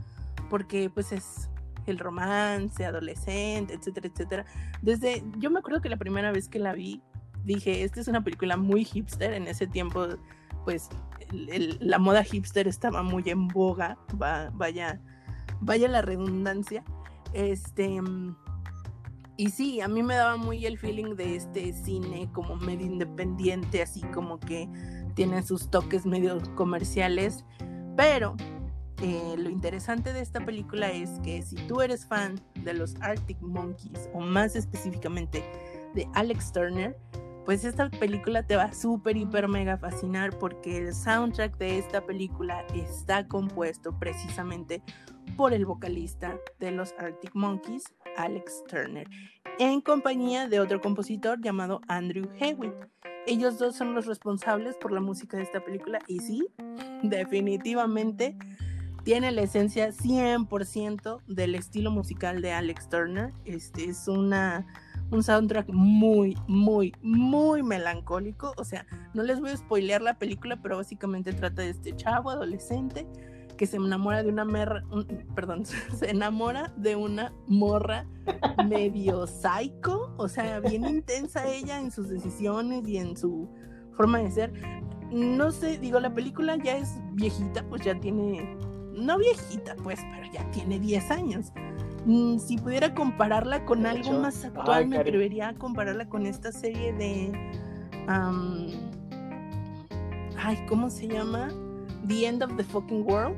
porque pues es el romance, adolescente, etcétera, etcétera. Desde, yo me acuerdo que la primera vez que la vi, dije, esta es una película muy hipster. En ese tiempo, pues la moda hipster estaba muy en boga, va- vaya, vaya la redundancia. Este, mm, y sí, a mí me daba muy el feeling de este cine como medio independiente, así como que tiene sus toques medio comerciales, pero eh, lo interesante de esta película es que si tú eres fan de los Arctic Monkeys o más específicamente de Alex Turner, pues esta película te va a súper, hiper, mega fascinar porque el soundtrack de esta película está compuesto precisamente por el vocalista de los Arctic Monkeys, Alex Turner, en compañía de otro compositor llamado Andrew Hewitt. Ellos dos son los responsables por la música de esta película y sí, definitivamente tiene la esencia 100% del estilo musical de Alex Turner. Este es una un soundtrack muy, muy, muy melancólico. O sea, no les voy a spoilear la película, pero básicamente trata de este chavo adolescente que se enamora de una merra, un- perdón, se enamora de una morra medio psycho, o sea, bien intensa ella en sus decisiones y en su forma de ser. No sé, digo, la película ya es viejita, pues ya tiene, no viejita, pues, pero ya tiene 10 años. Mm, Si pudiera compararla con algo hecho, más actual, ay, me atrevería a compararla con esta serie de... ay, ¿cómo se llama? The End of the Fucking World.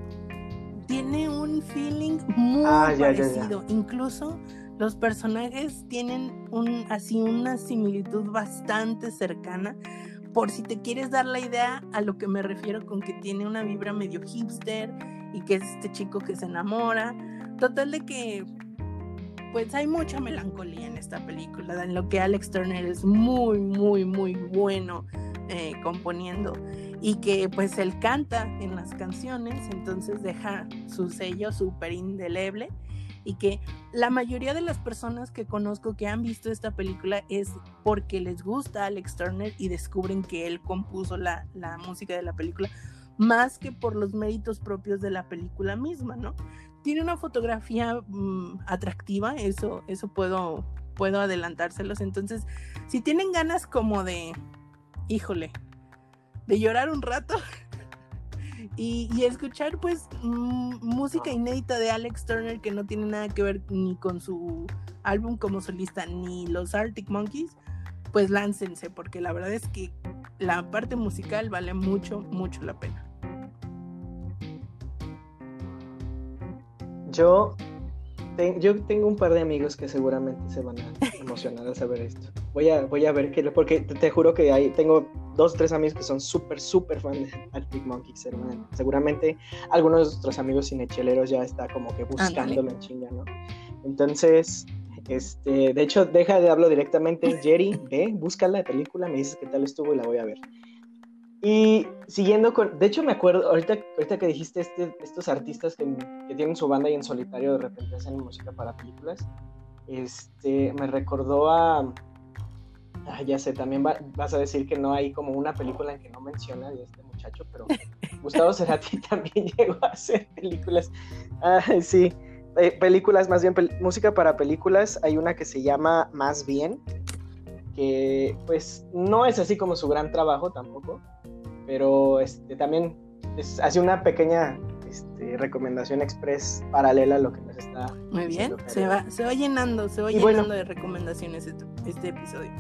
Tiene un feeling muy Ah, ya, ya, ya. parecido. Incluso los personajes tienen un, así una similitud bastante cercana. Por si te quieres dar la idea a lo que me refiero con que tiene una vibra medio hipster y que es este chico que se enamora. Total de que pues hay mucha melancolía en esta película, en lo que Alex Turner es muy, muy, muy bueno eh, componiendo y que pues él canta en las canciones, entonces deja su sello súper indeleble y que la mayoría de las personas que conozco que han visto esta película es porque les gusta Alex Turner y descubren que él compuso la, la música de la película más que por los méritos propios de la película misma, ¿no? Tiene una fotografía mm, atractiva, eso, eso puedo, puedo adelantárselos. Entonces, si tienen ganas como de, híjole, de llorar un rato y, y escuchar pues mm, música inédita de Alex Turner que no tiene nada que ver ni con su álbum como solista ni los Arctic Monkeys, pues láncense porque la verdad es que la parte musical vale mucho, mucho la pena. Yo, te- yo tengo un par de amigos que seguramente se van a emocionar al saber esto. Voy a, voy a ver qué, porque te, te juro que hay, tengo dos, tres amigos que son súper, súper fan de Arctic Monkeys, hermano. Seguramente algunos de nuestros amigos cinecheleros ya está como que buscándolo en chinga, ¿no? Entonces, este, de hecho, deja de hablar directamente. Jerry, ve, busca la película, me dices qué tal estuvo y la voy a ver. Y siguiendo con, de hecho me acuerdo, ahorita, ahorita que dijiste este, estos artistas que, que tienen su banda y en solitario de repente hacen música para películas, este, me recordó a, ah, ya sé, también va- vas a decir que no hay como una película en que no menciona de este muchacho, pero Gustavo Cerati también llegó a hacer películas, ah, sí, eh, películas, más bien pel- música para películas, hay una que se llama Más Bien, que pues no es así como su gran trabajo tampoco, pero este, también es, hace una pequeña este, recomendación express paralela a lo que nos está. Muy bien, se va, se va llenando, se va llenando de recomendaciones este, este episodio.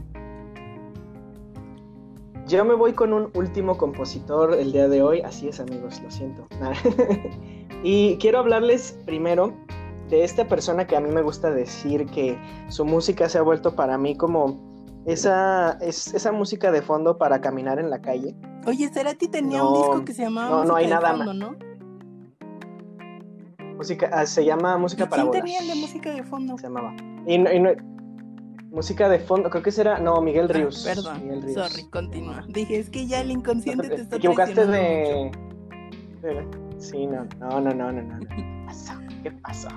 Yo me voy con un último compositor el día de hoy, así es amigos, lo siento. y quiero hablarles primero de esta persona que a mí me gusta decir que su música se ha vuelto para mí como esa, es, esa música de fondo para caminar en la calle. Oye, Cerati tenía un disco que se llamaba No, no hay nada más. ¿no? Música, ah, se llama Música para ¿Quién tenía el de música de fondo? Se llamaba. Y, no, música de fondo, creo que será, no, Miguel ah, Ríos. perdón, sorry, continúa. Dije, es que ya el inconsciente te está Te equivocaste de... Sí, no, no, no, no, no, no. ¿Qué pasó? ¿Qué pasó?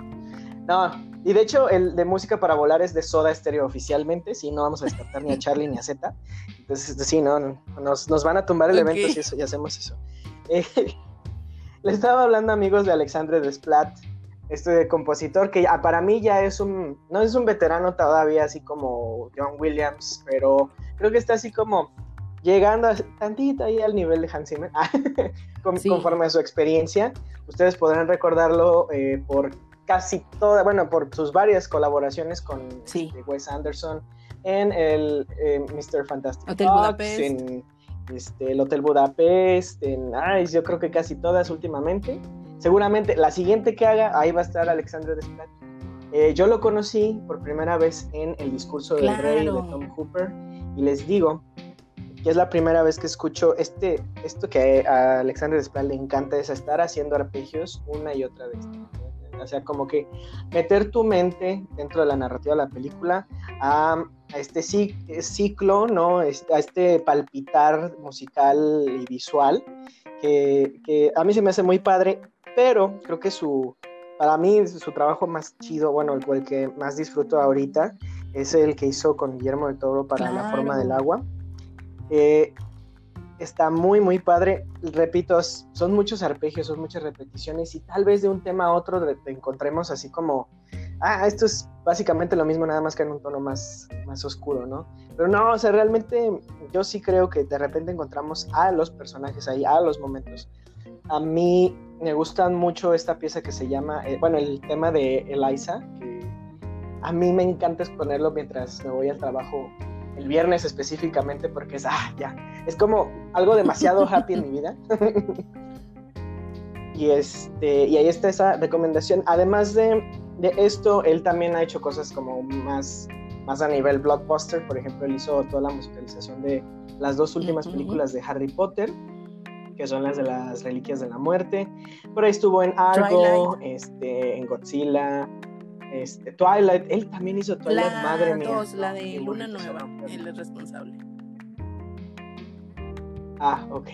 No, y de hecho, el de música para volar es de Soda Stereo oficialmente, sí, no vamos a descartar ni a Charlie ni a Z. Entonces, sí, no, nos, nos van a tumbar el evento si, eso, hacemos eso. Eh, le estaba hablando, amigos, de Alexandre Desplat, este compositor que para mí ya es un, no es un veterano todavía así como John Williams, pero creo que está así como llegando a, tantito ahí al nivel de Hans Zimmer, conforme a su experiencia. Ustedes podrán recordarlo eh, por casi toda, bueno, por sus varias colaboraciones con este, Wes Anderson en el eh, Mr. Fantastic Hotel Budapest. en este, el Hotel Budapest, en, ay, yo creo que casi todas últimamente. Seguramente la siguiente que haga, ahí va a estar Alexander Desplat. Eh, yo lo conocí por primera vez en El discurso del rey de Tom Hooper y les digo que es la primera vez que escucho este, esto que a Alexander Desplat le encanta, es estar haciendo arpegios una y otra vez. O sea, como que meter tu mente dentro de la narrativa de la película a, este ciclo, ¿no? a este palpitar musical y visual, que, a mí se me hace muy padre, pero creo que su, para mí su trabajo más chido, bueno, el, que más disfruto ahorita, es el que hizo con Guillermo de Toro para La Forma del Agua. Eh, está muy, muy padre. Repito, son muchos arpegios, son muchas repeticiones y tal vez de un tema a otro te encontremos así como, ah, esto es básicamente lo mismo, nada más que en un tono más, más oscuro, ¿no? Pero no, o sea, realmente yo sí creo que de repente encontramos a los personajes ahí, a los momentos. A mí me gustan mucho esta pieza que se llama, eh, bueno, el tema de Eliza, que a mí me encanta exponerlo mientras me voy al trabajo el viernes específicamente porque es, ah, ya, es como algo demasiado happy en mi vida. y, este, y ahí está esa recomendación. Además de, de, esto, él también ha hecho cosas como más, más a nivel blockbuster. Por ejemplo, él hizo toda la musicalización de las dos últimas películas de Harry Potter que son las de las reliquias de la muerte. Por ahí estuvo en Argo, este, en Godzilla, este, Twilight, él también hizo Twilight, madre mía. la de Luna Nueva, él es responsable. Ah, ok.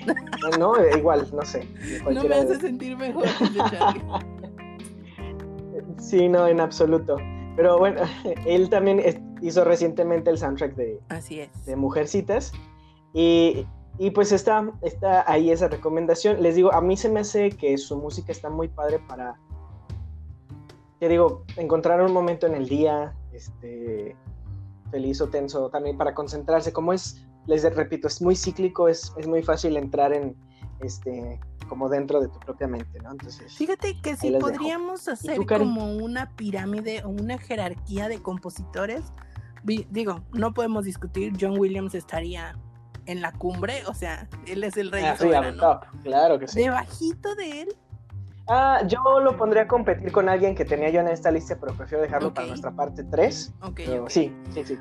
no, igual, no sé. No me hace sentir mejor, Sí, no, en absoluto. Pero bueno, él también hizo recientemente el soundtrack de, Así es. de Mujercitas. Y, y, pues está, está ahí esa recomendación. Les digo, a mí se me hace que su música está muy padre para te digo, encontrar un momento en el día, este, feliz o tenso, también para concentrarse, como es, les repito, es muy cíclico, es, es muy fácil entrar en, este, como dentro de tu propia mente, ¿no? Entonces, fíjate que si podríamos hacer como una pirámide o una jerarquía de compositores, digo, no podemos discutir, John Williams estaría en la cumbre, o sea, él es el rey ah, claro que sí. Debajito de él Ah, yo lo pondría a competir con alguien que tenía yo en esta lista, pero prefiero dejarlo para nuestra parte 3. Okay, Sí, sí, sí.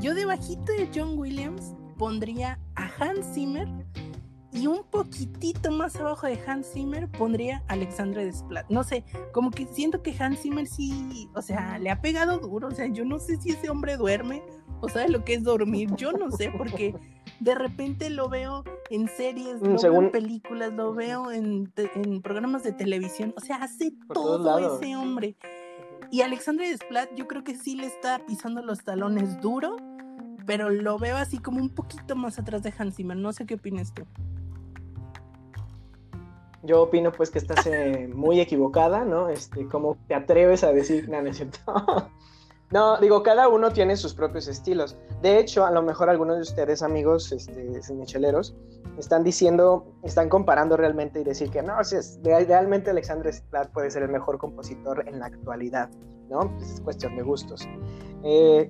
yo debajito de John Williams pondría a Hans Zimmer y un poquitito más abajo de Hans Zimmer pondría Alexandre Desplat. No sé, como que siento que Hans Zimmer sí, o sea, le ha pegado duro. O sea, yo no sé si ese hombre duerme o sabe lo que es dormir. Yo no sé, porque de repente lo veo en series, lo veo en películas, lo veo en, programas de televisión. O sea, hace todo ese hombre. Y Alexandre Desplat, yo creo que sí le está pisando los talones duro, pero lo veo así como un poquito más atrás de Hans Zimmer. No sé qué opinas tú. Yo opino pues que estás eh, muy equivocada, ¿no? Este, ¿cómo te atreves a decir, no, no es cierto? No, digo, cada uno tiene sus propios estilos. De hecho, a lo mejor algunos de ustedes, amigos este, están diciendo, están comparando realmente y decir que no, si es, realmente Alexander Splat puede ser el mejor compositor en la actualidad, ¿no? Pues es cuestión de gustos. Eh,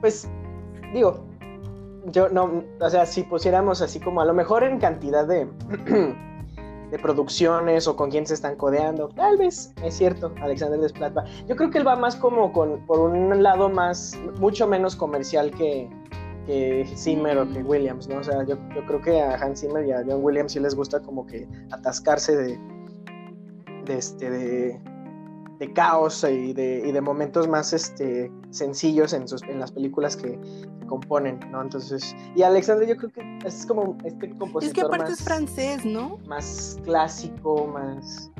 pues, digo, yo no, o sea, si pusiéramos así como a lo mejor en cantidad de, de producciones o con quién se están codeando, tal vez es cierto, Alexander Desplat va. Yo creo que él va más como con, por un lado más, mucho menos comercial que, que Zimmer o que Williams, ¿no? O sea, yo, yo creo que a Hans Zimmer y a John Williams sí les gusta como que atascarse de, de este, de, de caos y de, y de, momentos más este, sencillos en, sus, en las películas que, componen, ¿no? Entonces, y Alexander yo creo que es como este compositor Es que aparte es francés, ¿no? Más clásico, más...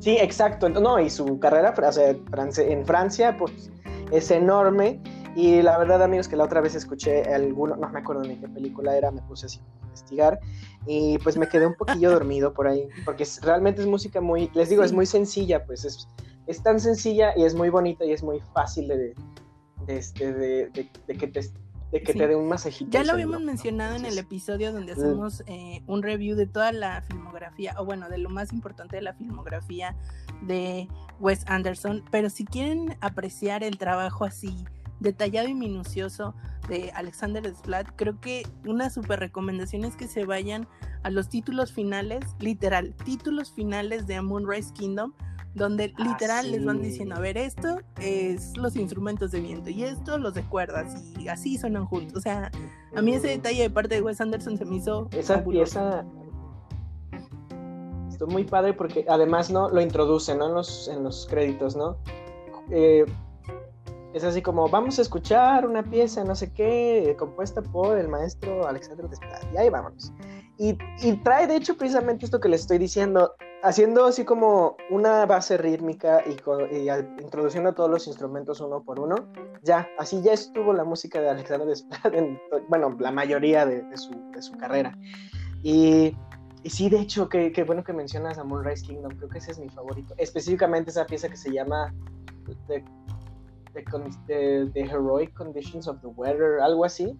Sí, exacto. No, y su carrera o sea, en Francia, pues, es enorme. Y la verdad, amigos, que la otra vez escuché alguno, no me acuerdo ni qué película era, me puse así a investigar y pues me quedé un poquillo dormido por ahí, porque realmente es música muy, les digo, es muy sencilla, pues es, es tan sencilla y es muy bonita y es muy fácil de, de, este, de, de que te de que te dé un masajito. Ya lo habíamos mencionado en el episodio donde hacemos eh, un review de toda la filmografía, o bueno, de lo más importante de la filmografía de Wes Anderson, pero si quieren apreciar el trabajo así detallado y minucioso de Alexander Desplat, creo que una super recomendación es que se vayan a los títulos finales, literal, títulos finales de Moonrise Kingdom, donde ah, literal les van diciendo, a ver, esto es los instrumentos de viento y esto los de cuerdas y así suenan juntos. O sea, a mí ese detalle de parte de Wes Anderson se me hizo... Esa pieza... Esto muy padre porque además no lo introduce ¿no? en, los, en los créditos, ¿no? Eh, es así como, vamos a escuchar una pieza, no sé qué, compuesta por el maestro Alexander Desplat. Y ahí vámonos. Y, y, trae, de hecho, precisamente esto que les estoy diciendo, haciendo así como una base rítmica y, introduciendo todos los instrumentos uno por uno. Ya, así ya estuvo la música de Alexander Desplat en, bueno, la mayoría de, su, de su, carrera. Y, y, sí, de hecho, qué bueno que mencionas a Moonrise Kingdom, creo que ese es mi favorito. Específicamente esa pieza que se llama The, Heroic Conditions of the Weather, algo así.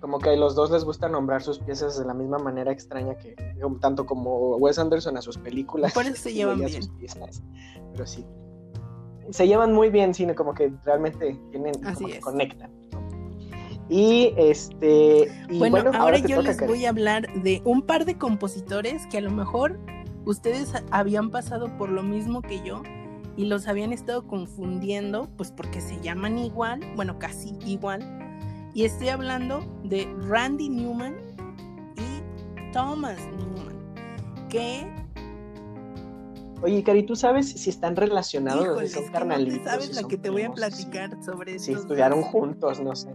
Como que a los dos les gusta nombrar sus piezas de la misma manera extraña que, tanto como Wes Anderson a sus películas. Por eso se llevan bien. Pero sí. Se llevan muy bien, sino como que realmente tienen, como que conectan. Y este. bueno, ahora, yo les voy a hablar de un par de compositores que a lo mejor ustedes habían pasado por lo mismo que yo y los habían estado confundiendo, pues porque se llaman igual, bueno, casi igual. Y estoy hablando de Randy Newman y Thomas Newman, que... Oye, Cari, ¿tú sabes si están relacionados? si son carnalitos. sabes la que te voy a platicar sobre Si estudiaron juntos, no sé.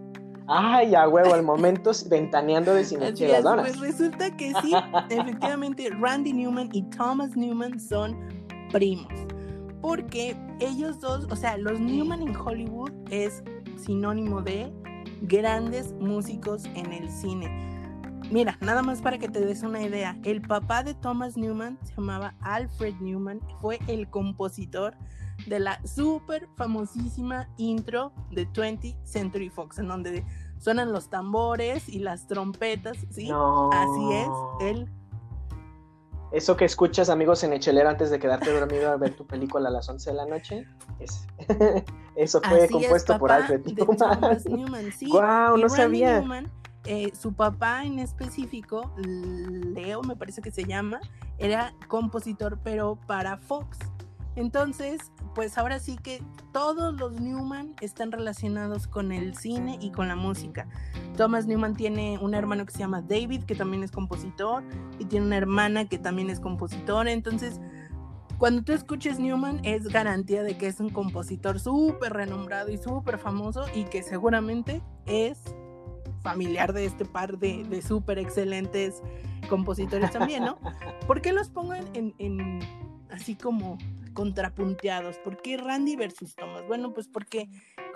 Ay, a huevo, al momento ventaneando de cinecheladora. Pues resulta que sí, efectivamente, Randy Newman y Thomas Newman son primos porque ellos dos, o sea, los Newman en Hollywood es sinónimo de grandes músicos en el cine. Mira, nada más para que te des una idea, el papá de Thomas Newman se llamaba Alfred Newman, fue el compositor de la súper famosísima intro de 20th Century Fox, en donde suenan los tambores y las trompetas, ¿sí? Así es, él eso que escuchas, amigos, en Echelera antes de quedarte dormido a ver tu película a las 11 de la noche, es... eso fue compuesto por Alfred Newman. Sí. Wow, no sabía. Eh, su papá en específico, Leo me parece que se llama, era compositor, pero para Fox. Entonces, pues ahora sí que todos los Newman están relacionados con el cine y con la música. Thomas Newman tiene un hermano que se llama David, que también es compositor, y tiene una hermana que también es compositora. Entonces, cuando tú escuches Newman, es garantía de que es un compositor súper renombrado y súper famoso y que seguramente es familiar de este par de, de súper excelentes compositores también, ¿no? ¿Por qué los pongo en, en así como contrapunteados. ¿Por qué Randy versus Thomas? Bueno, pues porque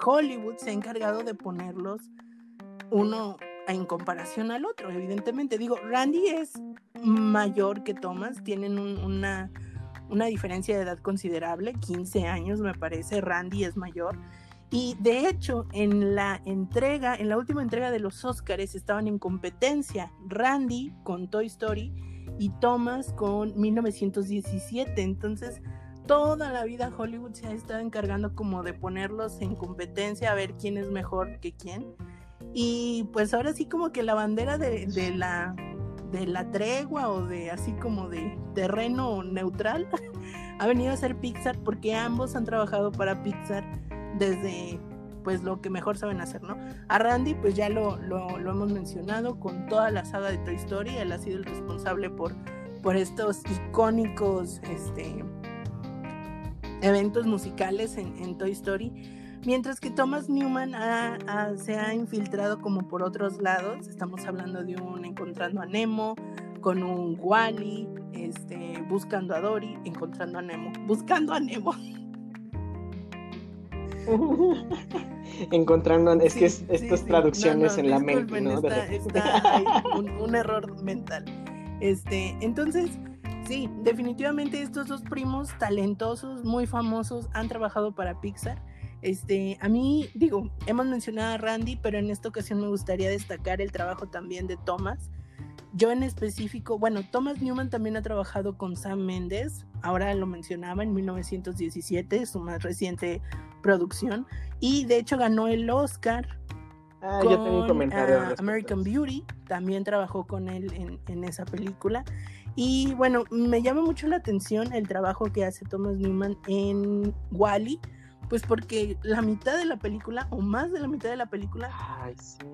Hollywood se ha encargado de ponerlos uno en comparación al otro, evidentemente. Digo, Randy es mayor que Thomas, tienen una, una diferencia de edad considerable, 15 años me parece, Randy es mayor. Y de hecho, en la entrega, en la última entrega de los Oscars estaban en competencia Randy con Toy Story y Thomas con 1917. Entonces, toda la vida Hollywood se ha estado encargando como de ponerlos en competencia a ver quién es mejor que quién. Y pues ahora sí como que la bandera de, la de la tregua o de así como de terreno neutral ha venido a ser Pixar porque ambos han trabajado para Pixar desde pues lo que mejor saben hacer, ¿no? A Randy pues ya lo, lo, lo hemos mencionado con toda la saga de Toy Story, él ha sido el responsable por, por estos icónicos este, eventos musicales en, Toy Story. Mientras que Thomas Newman se ha infiltrado como por otros lados, estamos hablando de un Encontrando a Nemo, con un Wally, este, buscando a Dory, encontrando a Nemo, buscando a Nemo. encontrando, es que estas traducciones en la mente, ¿no? Está, un, un, error mental. Este, entonces, Sí, definitivamente estos dos primos talentosos, muy famosos, han trabajado para Pixar. Este, a mí, digo, hemos mencionado a Randy, pero en esta ocasión me gustaría destacar el trabajo también de Thomas. Yo en específico, bueno, Thomas Newman también ha trabajado con Sam Mendes, ahora lo mencionaba en 1917, su más reciente producción, y de hecho ganó el Oscar Ah, con, yo tengo un comentario. American Beauty, también trabajó con él en, en, esa película. Y bueno, me llama mucho la atención el trabajo que hace Thomas Newman en Wally, pues porque la mitad de la película, o más de la mitad de la película,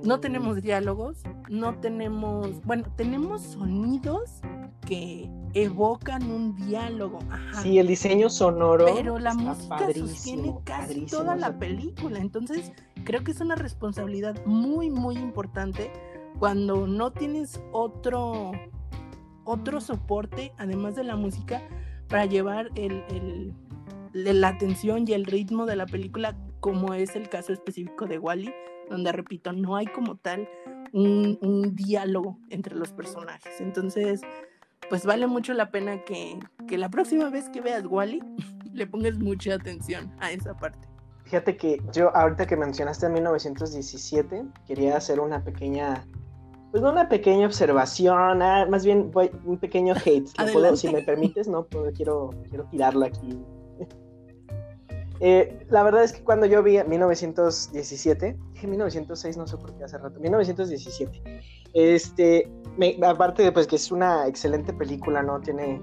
no tenemos diálogos, no tenemos, bueno, tenemos sonidos que evocan un diálogo. Sí, el diseño sonoro. Pero la música sostiene casi toda la película. Entonces, creo que es una responsabilidad muy, muy importante cuando no tienes otro otro soporte, además de la música, para llevar el, la atención y el ritmo de la película, como es el caso específico de Wally, donde, repito, no hay como tal un, diálogo entre los personajes. Entonces, pues vale mucho la pena que, que la próxima vez que veas Wally, le pongas mucha atención a esa parte. Fíjate que yo, ahorita que mencionaste 1917, quería hacer una pequeña pues una pequeña observación, ah, más bien un pequeño hate. si me permites, no puedo, quiero, quiero tirarlo aquí. Eh, la verdad es que cuando yo vi 1917, dije 1906, no sé por qué hace rato, 1917, este, aparte de pues que es una excelente película, ¿no? Tiene,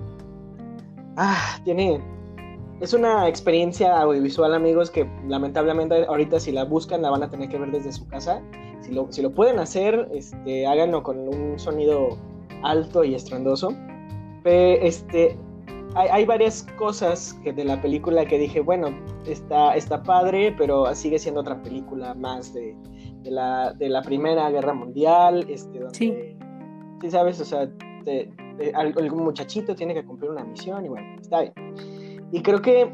ah, tiene, es una experiencia audiovisual, amigos, que lamentablemente ahorita si la buscan la van a tener que ver desde su casa si lo, pueden hacer, este, háganlo con un sonido alto y estrondoso. Pero, este, hay, varias cosas que de la película que dije, bueno, está, está padre, pero sigue siendo otra película más de, la, de la Primera Guerra Mundial, este, donde, sí. sí sabes, o sea, algún muchachito tiene que cumplir una misión y bueno, está bien. Y creo que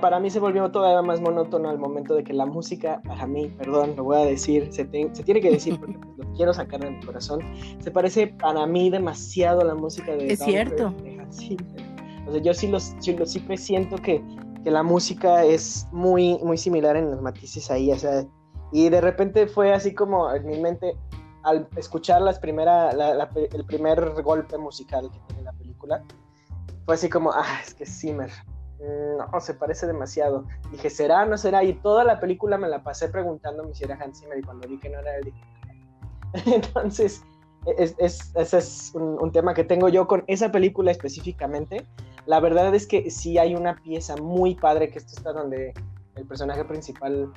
para mí se volvió todavía más monótono al momento de que la música, para mí, perdón, lo voy a decir, se, se tiene que decir porque pues, lo quiero sacar de mi corazón, se parece para mí demasiado a la música de... Es cierto. O sea, yo sí, los, sí, siempre siento que, que, la música es muy, muy similar en los matices ahí, o sea, y de repente fue así como en mi mente, al escuchar las primera, el primer golpe musical que tiene la película, fue así como, ah, es que Zimmer, no, se parece demasiado. Dije, ¿será? ¿No será? Y toda la película me la pasé preguntándome si era Hans Zimmer y cuando vi que no era él, dije, entonces, es, ese es un, tema que tengo yo con esa película específicamente. La verdad es que sí hay una pieza muy padre, que esto está donde el personaje principal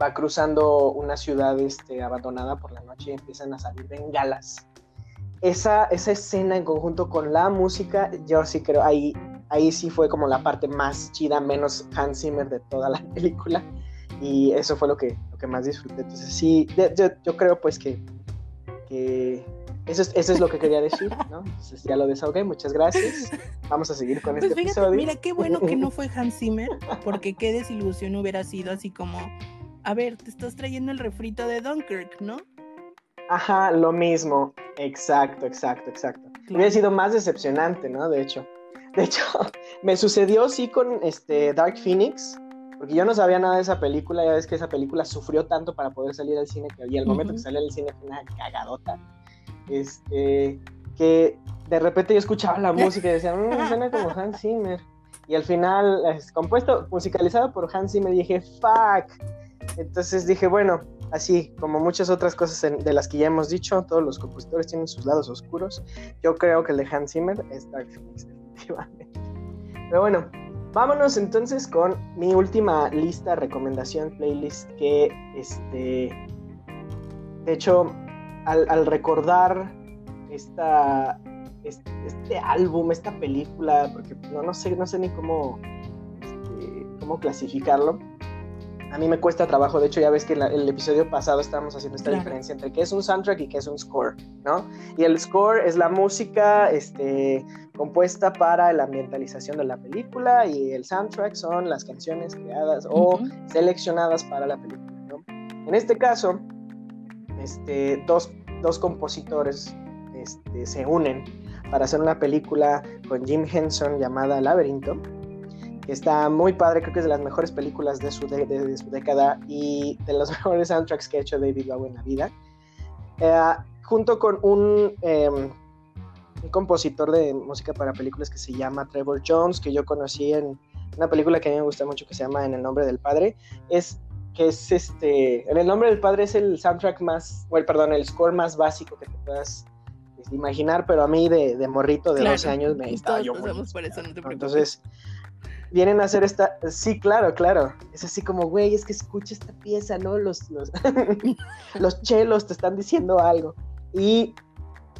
va cruzando una ciudad este, abandonada por la noche y empiezan a salir bengalas. Esa, esa escena en conjunto con la música, yo sí creo, ahí ahí sí fue como la parte más chida, menos Hans Zimmer de toda la película. Y eso fue lo que, lo que más disfruté. Entonces sí, yo, creo pues que, eso, es, eso es lo que quería decir, ¿no? Entonces ya lo desahogué, muchas gracias. Vamos a seguir con pues este episodio. Mira, qué bueno que no fue Hans Zimmer, porque qué desilusión hubiera sido así como, a ver, te estás trayendo el refrito de Dunkirk, ¿no? Ajá, lo mismo. Exacto, exacto, exacto. Hubiera sido más decepcionante, ¿no? De hecho. De hecho, me sucedió sí con este Dark Phoenix, porque yo no sabía nada de esa película, ya ves que esa película sufrió tanto para poder salir al cine, que y al momento que salió al cine fue una cagadota, este, que de repente yo escuchaba la música y decía, mmm, suena como Hans Zimmer, y al final, es compuesto, musicalizado por Hans Zimmer, dije, fuck, entonces dije, bueno, así como muchas otras cosas de las que ya hemos dicho, todos los compositores tienen sus lados oscuros. Yo creo que el de Hans Zimmer es Dark Phoenix, Pero bueno, vámonos entonces con mi última lista, recomendación, playlist, que este, de hecho, al, recordar esta, este, este, álbum, esta película, porque no, no, sé, no sé ni cómo, este, cómo clasificarlo a mí me cuesta trabajo. De hecho, ya ves que en el episodio pasado estábamos haciendo esta diferencia entre qué es un soundtrack y qué es un score, ¿no? Y el score es la música este, compuesta para la ambientalización de la película y el soundtrack son las canciones creadas o seleccionadas para la película, ¿no? En este caso, este, dos, dos compositores este, se unen para hacer una película con Jim Henson llamada Laberinto está muy padre, creo que es de las mejores películas de su, de, su década y de los mejores soundtracks que ha hecho David Bowie en la vida. Eh, junto con un, em, un, compositor de música para películas que se llama Trevor Jones, que yo conocí en una película que a mí me gusta mucho que se llama En el nombre del padre, es que es este, En el nombre del padre es el soundtrack más, bueno, perdón, el score más básico que te puedas este, imaginar, pero a mí de, de morrito de 12 años me estaba yo por eso, no te Entonces, vienen a hacer esta. Sí, claro, claro. Es así como, güey, es que escucha esta pieza, ¿no? Los, los, los chelos te están diciendo algo. Y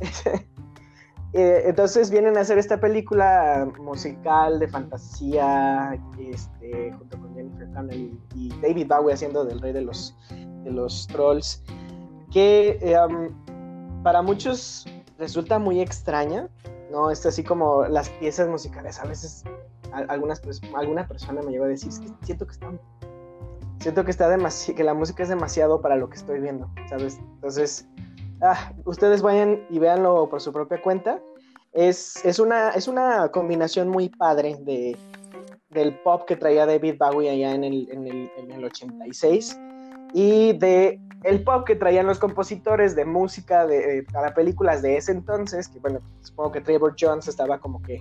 eh, entonces vienen a hacer esta película musical de fantasía, este, junto con Jennifer Connelly y David Bowie haciendo del rey de los, de los trolls, que em, para muchos resulta muy extraña, ¿no? Es así como las piezas musicales a veces algunas alguna persona me llegó a decir, es que siento que está siento que está demasiado que la música es demasiado para lo que estoy viendo, ¿sabes? Entonces, ah, ustedes vayan y véanlo por su propia cuenta. Es, es, una, es una combinación muy padre de, del pop que traía David Bowie allá en el, en el, en el 86 y de el pop que traían los compositores de música de, para películas de ese entonces, que bueno, supongo que Trevor Jones estaba como que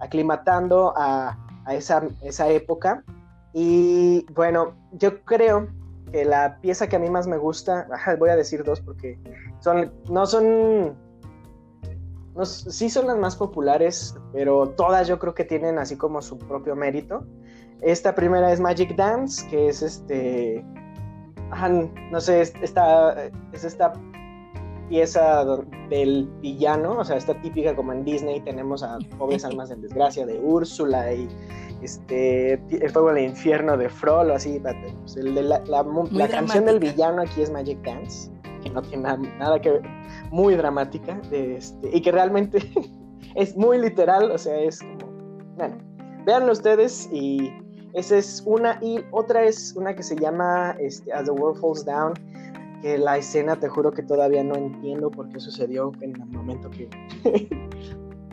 aclimatando a, esa, esa época. Y bueno, yo creo que la pieza que a mí más me gusta, voy a decir dos porque son, no son, no, sí son las más populares, pero todas yo creo que tienen así como su propio mérito. Esta primera es Magic Dance, que es este, no sé, esta, es esta pieza del villano, o sea, esta típica como en Disney tenemos a Pobres Almas en Desgracia de Úrsula y este El Fuego del Infierno de Frollo, así, pues, la, canción del villano aquí es Magic Dance, que no tiene nada, que ver, muy dramática, este, y que realmente es muy literal, o sea, es como, bueno, véanlo ustedes y esa es una, y otra es una que se llama este, As the World Falls Down, que la escena te juro que todavía no entiendo por qué sucedió en el momento que,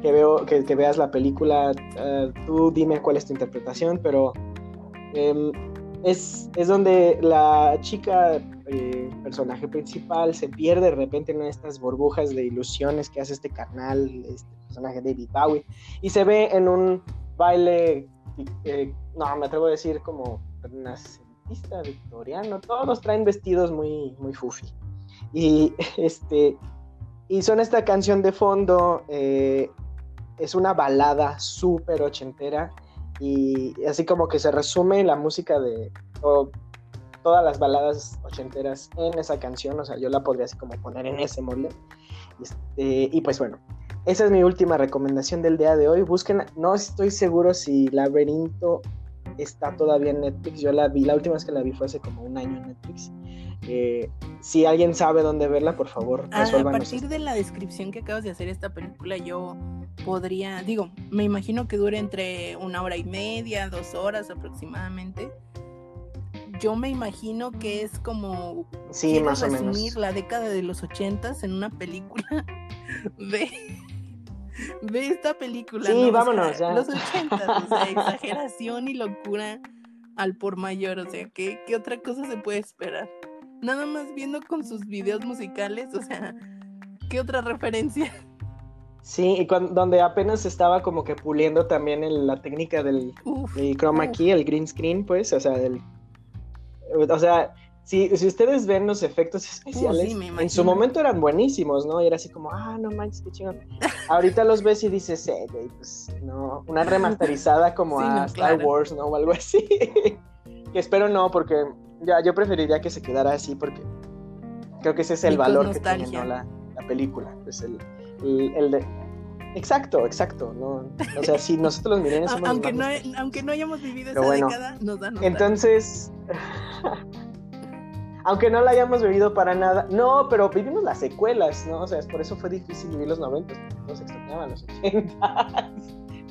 que veo que, veas la película. Eh, tú dime cuál es tu interpretación, pero em, es, es, donde la chica, eh, personaje principal, se pierde de repente en estas burbujas de ilusiones que hace este carnal, este personaje David Bowie, y se ve en un baile, eh, no, me atrevo a decir como victoriano, todos traen vestidos muy, muy fufi. Y este, y son esta canción de fondo, eh, es una balada súper ochentera y así como que se resume la música de todas las baladas ochenteras en esa canción, o sea, yo la podría así como poner en ese molde. Este, y pues bueno, esa es mi última recomendación del día de hoy. Busquen, no estoy seguro si Laberinto está todavía en Netflix. Yo la vi, la última vez que la vi fue hace como un año en Netflix. Eh, si alguien sabe dónde verla, por favor, ah, A partir de la descripción que acabas de hacer esta película, yo podría, digo, me imagino que dure entre una hora y media, dos horas aproximadamente. Yo me imagino que es como sí, más o menos. la década de los ochentas en una película de Ve esta película. Sí, vámonos, ya. Los 80, o sea, exageración y locura al por mayor, o sea, ¿qué, ¿qué otra cosa se puede esperar? Nada más viendo con sus videos musicales, o sea, ¿qué otra referencia? Sí, y cuando, donde apenas estaba como que puliendo también el- la técnica del Uf, chroma uf. key, el green screen, pues, o sea, del... O sea, si, si ustedes ven los efectos especiales, Uh, sí, en su momento eran buenísimos, ¿no? Y era así como, ah, no manches, qué chingón. Ahorita los ves y dices, eh, güey, pues, no, una remasterizada como Sí, a no, Star claro. Wars, ¿no? O algo así. que espero no, porque ya, yo preferiría que se quedara así, porque creo que ese es el Y valor que tiene. ¿no? La, la película, pues, el, el, el de... Exacto, exacto, ¿no? O sea, si nosotros los millennials A- somos aunque, no, aunque no hayamos vivido esa bueno, década, nos da nostalgia. entonces, aunque no la hayamos vivido para nada, no, pero vivimos las secuelas, ¿no? O sea, por eso fue difícil vivir los 90, porque todos extrañaban los 80.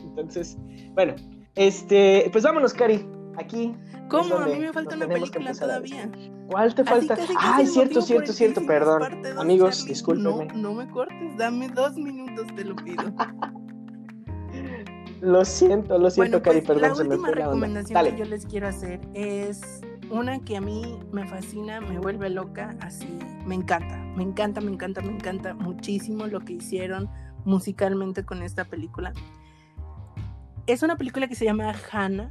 Entonces, bueno, este, pues vámonos, Cari, aquí. ¿Cómo? A mí me falta nos una película todavía. ¿Cuál te falta? casi, casi Ay, cierto, cierto, cierto, perdón. Amigos, Charlie. discúlpenme. No, no me cortes, dame dos minutos, te lo pido. Lo siento, lo siento, bueno, Cari, pues, perdón, la se me última fue la onda. recomendación que yo les quiero hacer es una que a mí me fascina, me vuelve loca, así, me encanta, me encanta, me encanta, me encanta muchísimo lo que hicieron musicalmente con esta película. Es una película que se llama Hannah.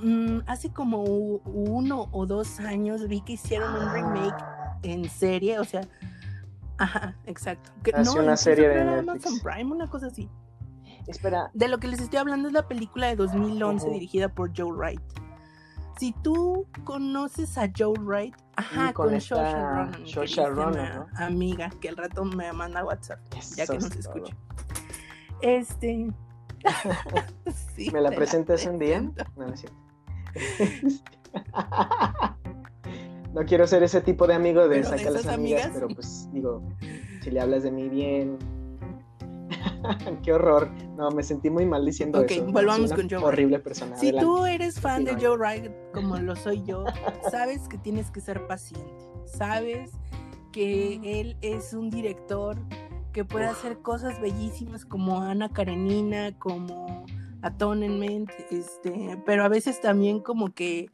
Mm, hace como uno o dos años vi que hicieron un remake en serie, o sea, ajá, exacto. Que, Hace una serie de Netflix. Amazon Prime, una cosa así. Espera, De lo que les estoy hablando es la película de 2011 Ujú. dirigida por Joe Wright. Si tú conoces a Joe Wright, ajá, con con, Saoirse Ronan, dice Ronan, ¿no? amiga que al rato me manda WhatsApp, ya que es todo. escucha. Este, sí, ¿Me la presentas un día? No, no es cierto. No quiero ser ese tipo de amigo de Pero de sacar las amigas, amigas. pero pues digo, si le hablas de mí bien. Qué horror. No, me sentí muy mal diciendo Ok, eso. ¿no? volvamos con Joe Horrible persona. Si Adelante. tú eres fan de. Joe Wright como lo soy yo, sabes que tienes que ser paciente. Sabes que él es un director que puede Uf. hacer cosas bellísimas como Ana Karenina, como Atonement, este, pero a veces también como que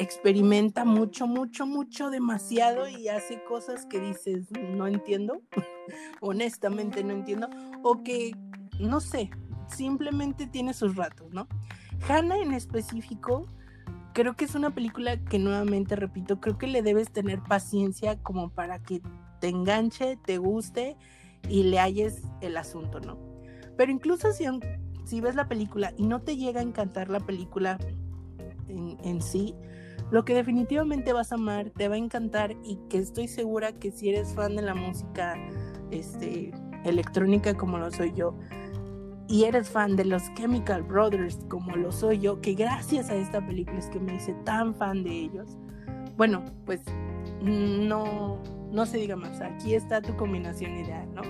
experimenta mucho, mucho, mucho, demasiado y hace cosas que dices, no entiendo, honestamente no entiendo, o que, no sé, simplemente tiene sus ratos, ¿no? Hannah en específico, creo que es una película que nuevamente repito, creo que le debes tener paciencia como para que te enganche, te guste y le halles el asunto, ¿no? Pero incluso si, si ves la película y no te llega a encantar la película en sí, lo que definitivamente vas a amar, te va a encantar y que estoy segura que si eres fan de la música este, electrónica como lo soy yo, y eres fan de los Chemical Brothers como lo soy yo, que gracias a esta película es que me hice tan fan de ellos, bueno, pues no, no se diga más, aquí está tu combinación ideal, ¿no?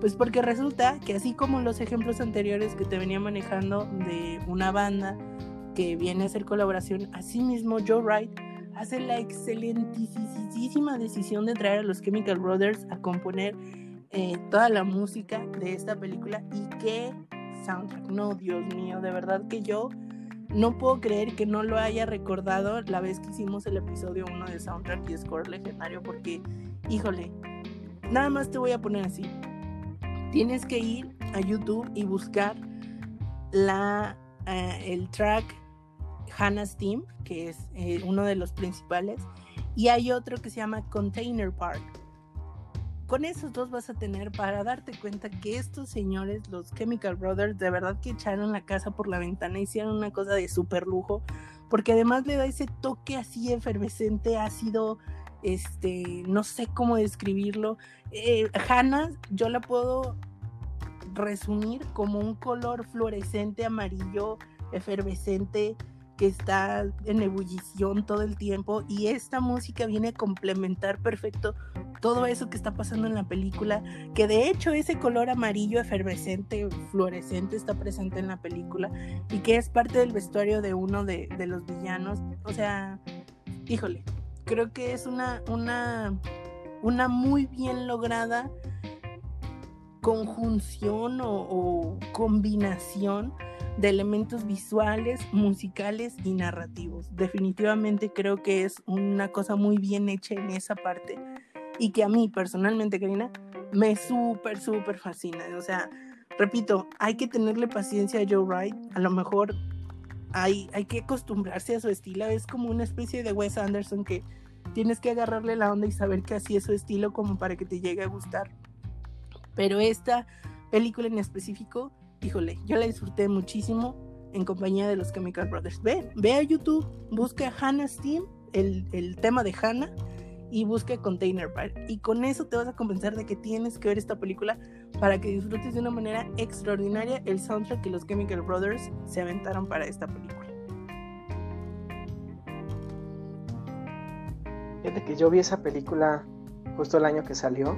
Pues porque resulta que así como los ejemplos anteriores que te venía manejando de una banda que viene a hacer colaboración, así mismo Joe Wright hace la excelentísima decisión de traer a los Chemical Brothers a componer eh, toda la música de esta película y qué soundtrack, no, Dios mío, de verdad que yo no puedo creer que no lo haya recordado la vez que hicimos el episodio 1 de soundtrack y score legendario porque, híjole, nada más te voy a poner así. Tienes que ir a YouTube y buscar la, eh, el track Hannah's Team, que es eh, uno de los principales, y hay otro que se llama Container Park. Con esos dos vas a tener para darte cuenta que estos señores, los Chemical Brothers, de verdad que echaron la casa por la ventana, hicieron una cosa de súper lujo, porque además le da ese toque así efervescente, ácido, este, no sé cómo describirlo. Eh, Hannah, yo la puedo resumir como un color fluorescente amarillo efervescente que está en ebullición todo el tiempo y esta música viene a complementar perfecto todo eso que está pasando en la película, que de hecho ese color amarillo efervescente, fluorescente está presente en la película y que es parte del vestuario de uno de, los villanos. O sea, híjole, creo que es una, una, una muy bien lograda conjunción o combinación de elementos visuales, musicales y narrativos. Definitivamente creo que es una cosa muy bien hecha en esa parte y que a mí personalmente, Karina, me súper, súper fascina. O sea, repito, hay que tenerle paciencia a Joe Wright. A lo mejor hay, hay que acostumbrarse a su estilo. Es como una especie de Wes Anderson que tienes que agarrarle la onda y saber que así es su estilo como para que te llegue a gustar. Pero esta película en específico, híjole, yo la disfruté muchísimo en compañía de los Chemical Brothers. Ve, ve a YouTube, busca Hannah's Team, el, el tema de Hannah, y busca Container Park. Y con eso te vas a convencer de que tienes que ver esta película para que disfrutes de una manera extraordinaria el soundtrack que los Chemical Brothers se aventaron para esta película. Fíjate que yo vi esa película justo el año que salió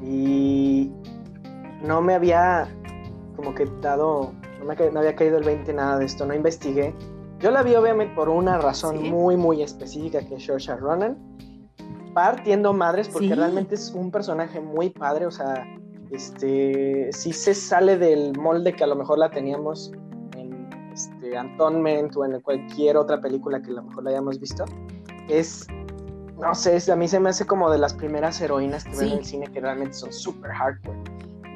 y no me había como que dado, no me no había caído el 20 nada de esto, no investigué. Yo la vi obviamente por una razón muy muy específica que es Saoirse Ronan, partiendo madres porque realmente es un personaje muy padre, o sea, este sí se sale del molde que a lo mejor la teníamos en este Atonement o en cualquier otra película que a lo mejor la hayamos visto. Es no sé, a mí se me hace como de las primeras heroínas que ven en el cine que realmente son súper hardcore.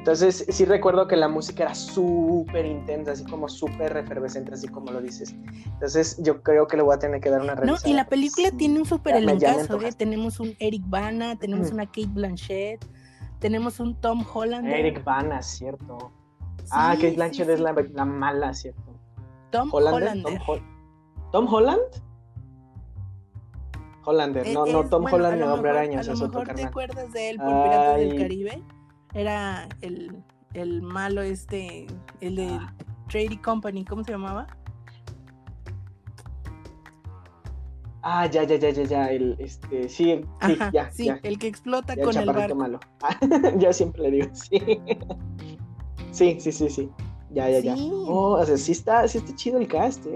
Entonces, sí recuerdo que la música era súper intensa, así como súper efervescente, así como lo dices. Entonces, yo creo que le voy a tener que dar una revisada. No, y la película tiene un súper elencazo, ¿eh? Tenemos un Eric Bana, tenemos una Kate Blanchett, tenemos un Tom Holland. Eric Bana, cierto. ah, Kate Blanchett es la, la, mala, ¿cierto? Tom Holland. Tom, Holland? Hollander, no, no, Tom Holland no Hombre Araña, lo mejor te acuerdas de él por Piratas del Caribe era el, el malo este, el de ah. Trading Company, ¿cómo se llamaba? Ah, ya, ya, ya, ya, ya, el, este, sí, sí, ya, sí, el que explota con el barco. malo. ya siempre le digo, sí. sí, sí, sí, sí. Ya, ya, ya. Oh, o sea, sí está, sí está chido el cast. Eh.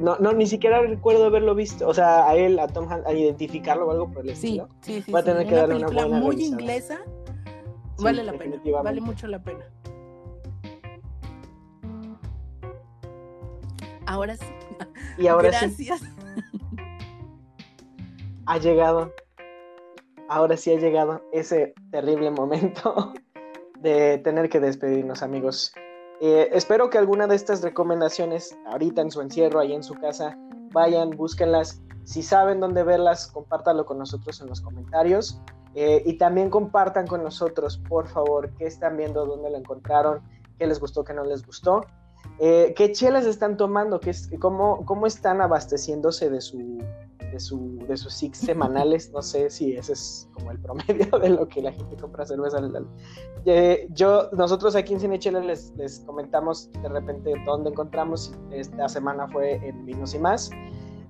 no, no, ni siquiera recuerdo haberlo visto. O sea, a él, a Tom Hanks, a identificarlo o algo por el estilo. Sí, sí, sí. Voy a tener que darle una buena muy inglesa, vale la pena, vale mucho la pena. Ahora sí. Y ahora Gracias. sí. Ha llegado. Ahora sí ha llegado ese terrible momento de tener que despedirnos, amigos. Eh, espero que alguna de estas recomendaciones, ahorita en su encierro, ahí en su casa, vayan, búsquenlas. Si saben dónde verlas, compártalo con nosotros en los comentarios. Eh, y también compartan con nosotros, por favor, qué están viendo, dónde lo encontraron, qué les gustó, qué no les gustó. Eh, ¿Qué chelas están tomando? ¿Qué, cómo, ¿Cómo están abasteciéndose de, su, de, su, de sus six semanales? No sé si ese es como el promedio de lo que la gente compra cerveza. Eh, yo, nosotros aquí en Cinechela les, les comentamos de repente dónde encontramos. Esta semana fue en Vinos y Más.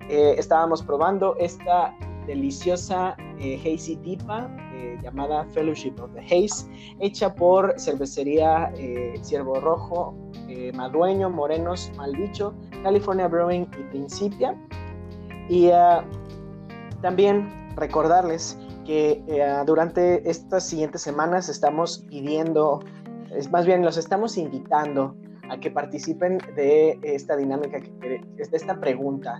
Estábamos probando esta deliciosa eh, hazy tipa eh, llamada Fellowship of the Haze, hecha por cervecería eh, Ciervo Rojo, Madueño, Morenos, Maldicho, California Brewing y Principia. Y también recordarles que durante estas siguientes semanas estamos pidiendo, es más bien los estamos invitando a que participen de esta dinámica, de esta pregunta.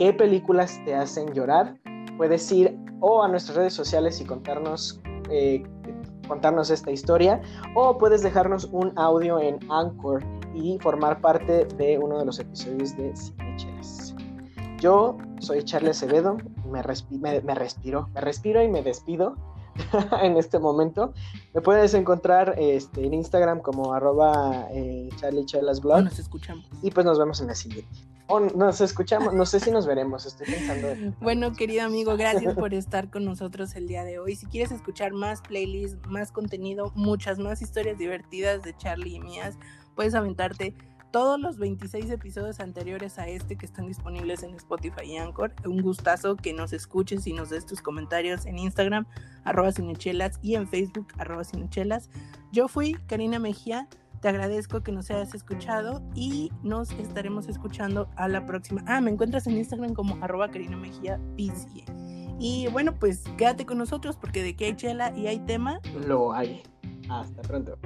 ¿Qué películas te hacen llorar? puedes ir o a nuestras redes sociales y contarnos, eh, contarnos esta historia, o puedes dejarnos un audio en Anchor y formar parte de uno de los episodios de Cinechelas. Yo soy Charlie Acevedo, me, me, me respiro, me respiro y me despido en este momento. Me puedes encontrar este, en Instagram como arroba eh, Nos escuchamos. Y pues nos vemos en la siguiente nos escuchamos, no sé si nos veremos, estoy pensando. Bueno, querido amigo, gracias por estar con nosotros el día de hoy. Si quieres escuchar más playlists, más contenido, muchas más historias divertidas de Charlie y mías, puedes aventarte todos los 26 episodios anteriores a este que están disponibles en Spotify y Anchor. Un gustazo que nos escuches y nos des tus comentarios en Instagram, arroba cinechelas, y en Facebook, arroba cinechelas. Yo fui Karina Mejía. Te agradezco que nos hayas escuchado y nos estaremos escuchando a la próxima. Ah, me encuentras en Instagram como arroba Karina Mejía PCA. Y bueno, pues quédate con nosotros porque de que hay chela y hay tema. Lo hay. Hasta pronto.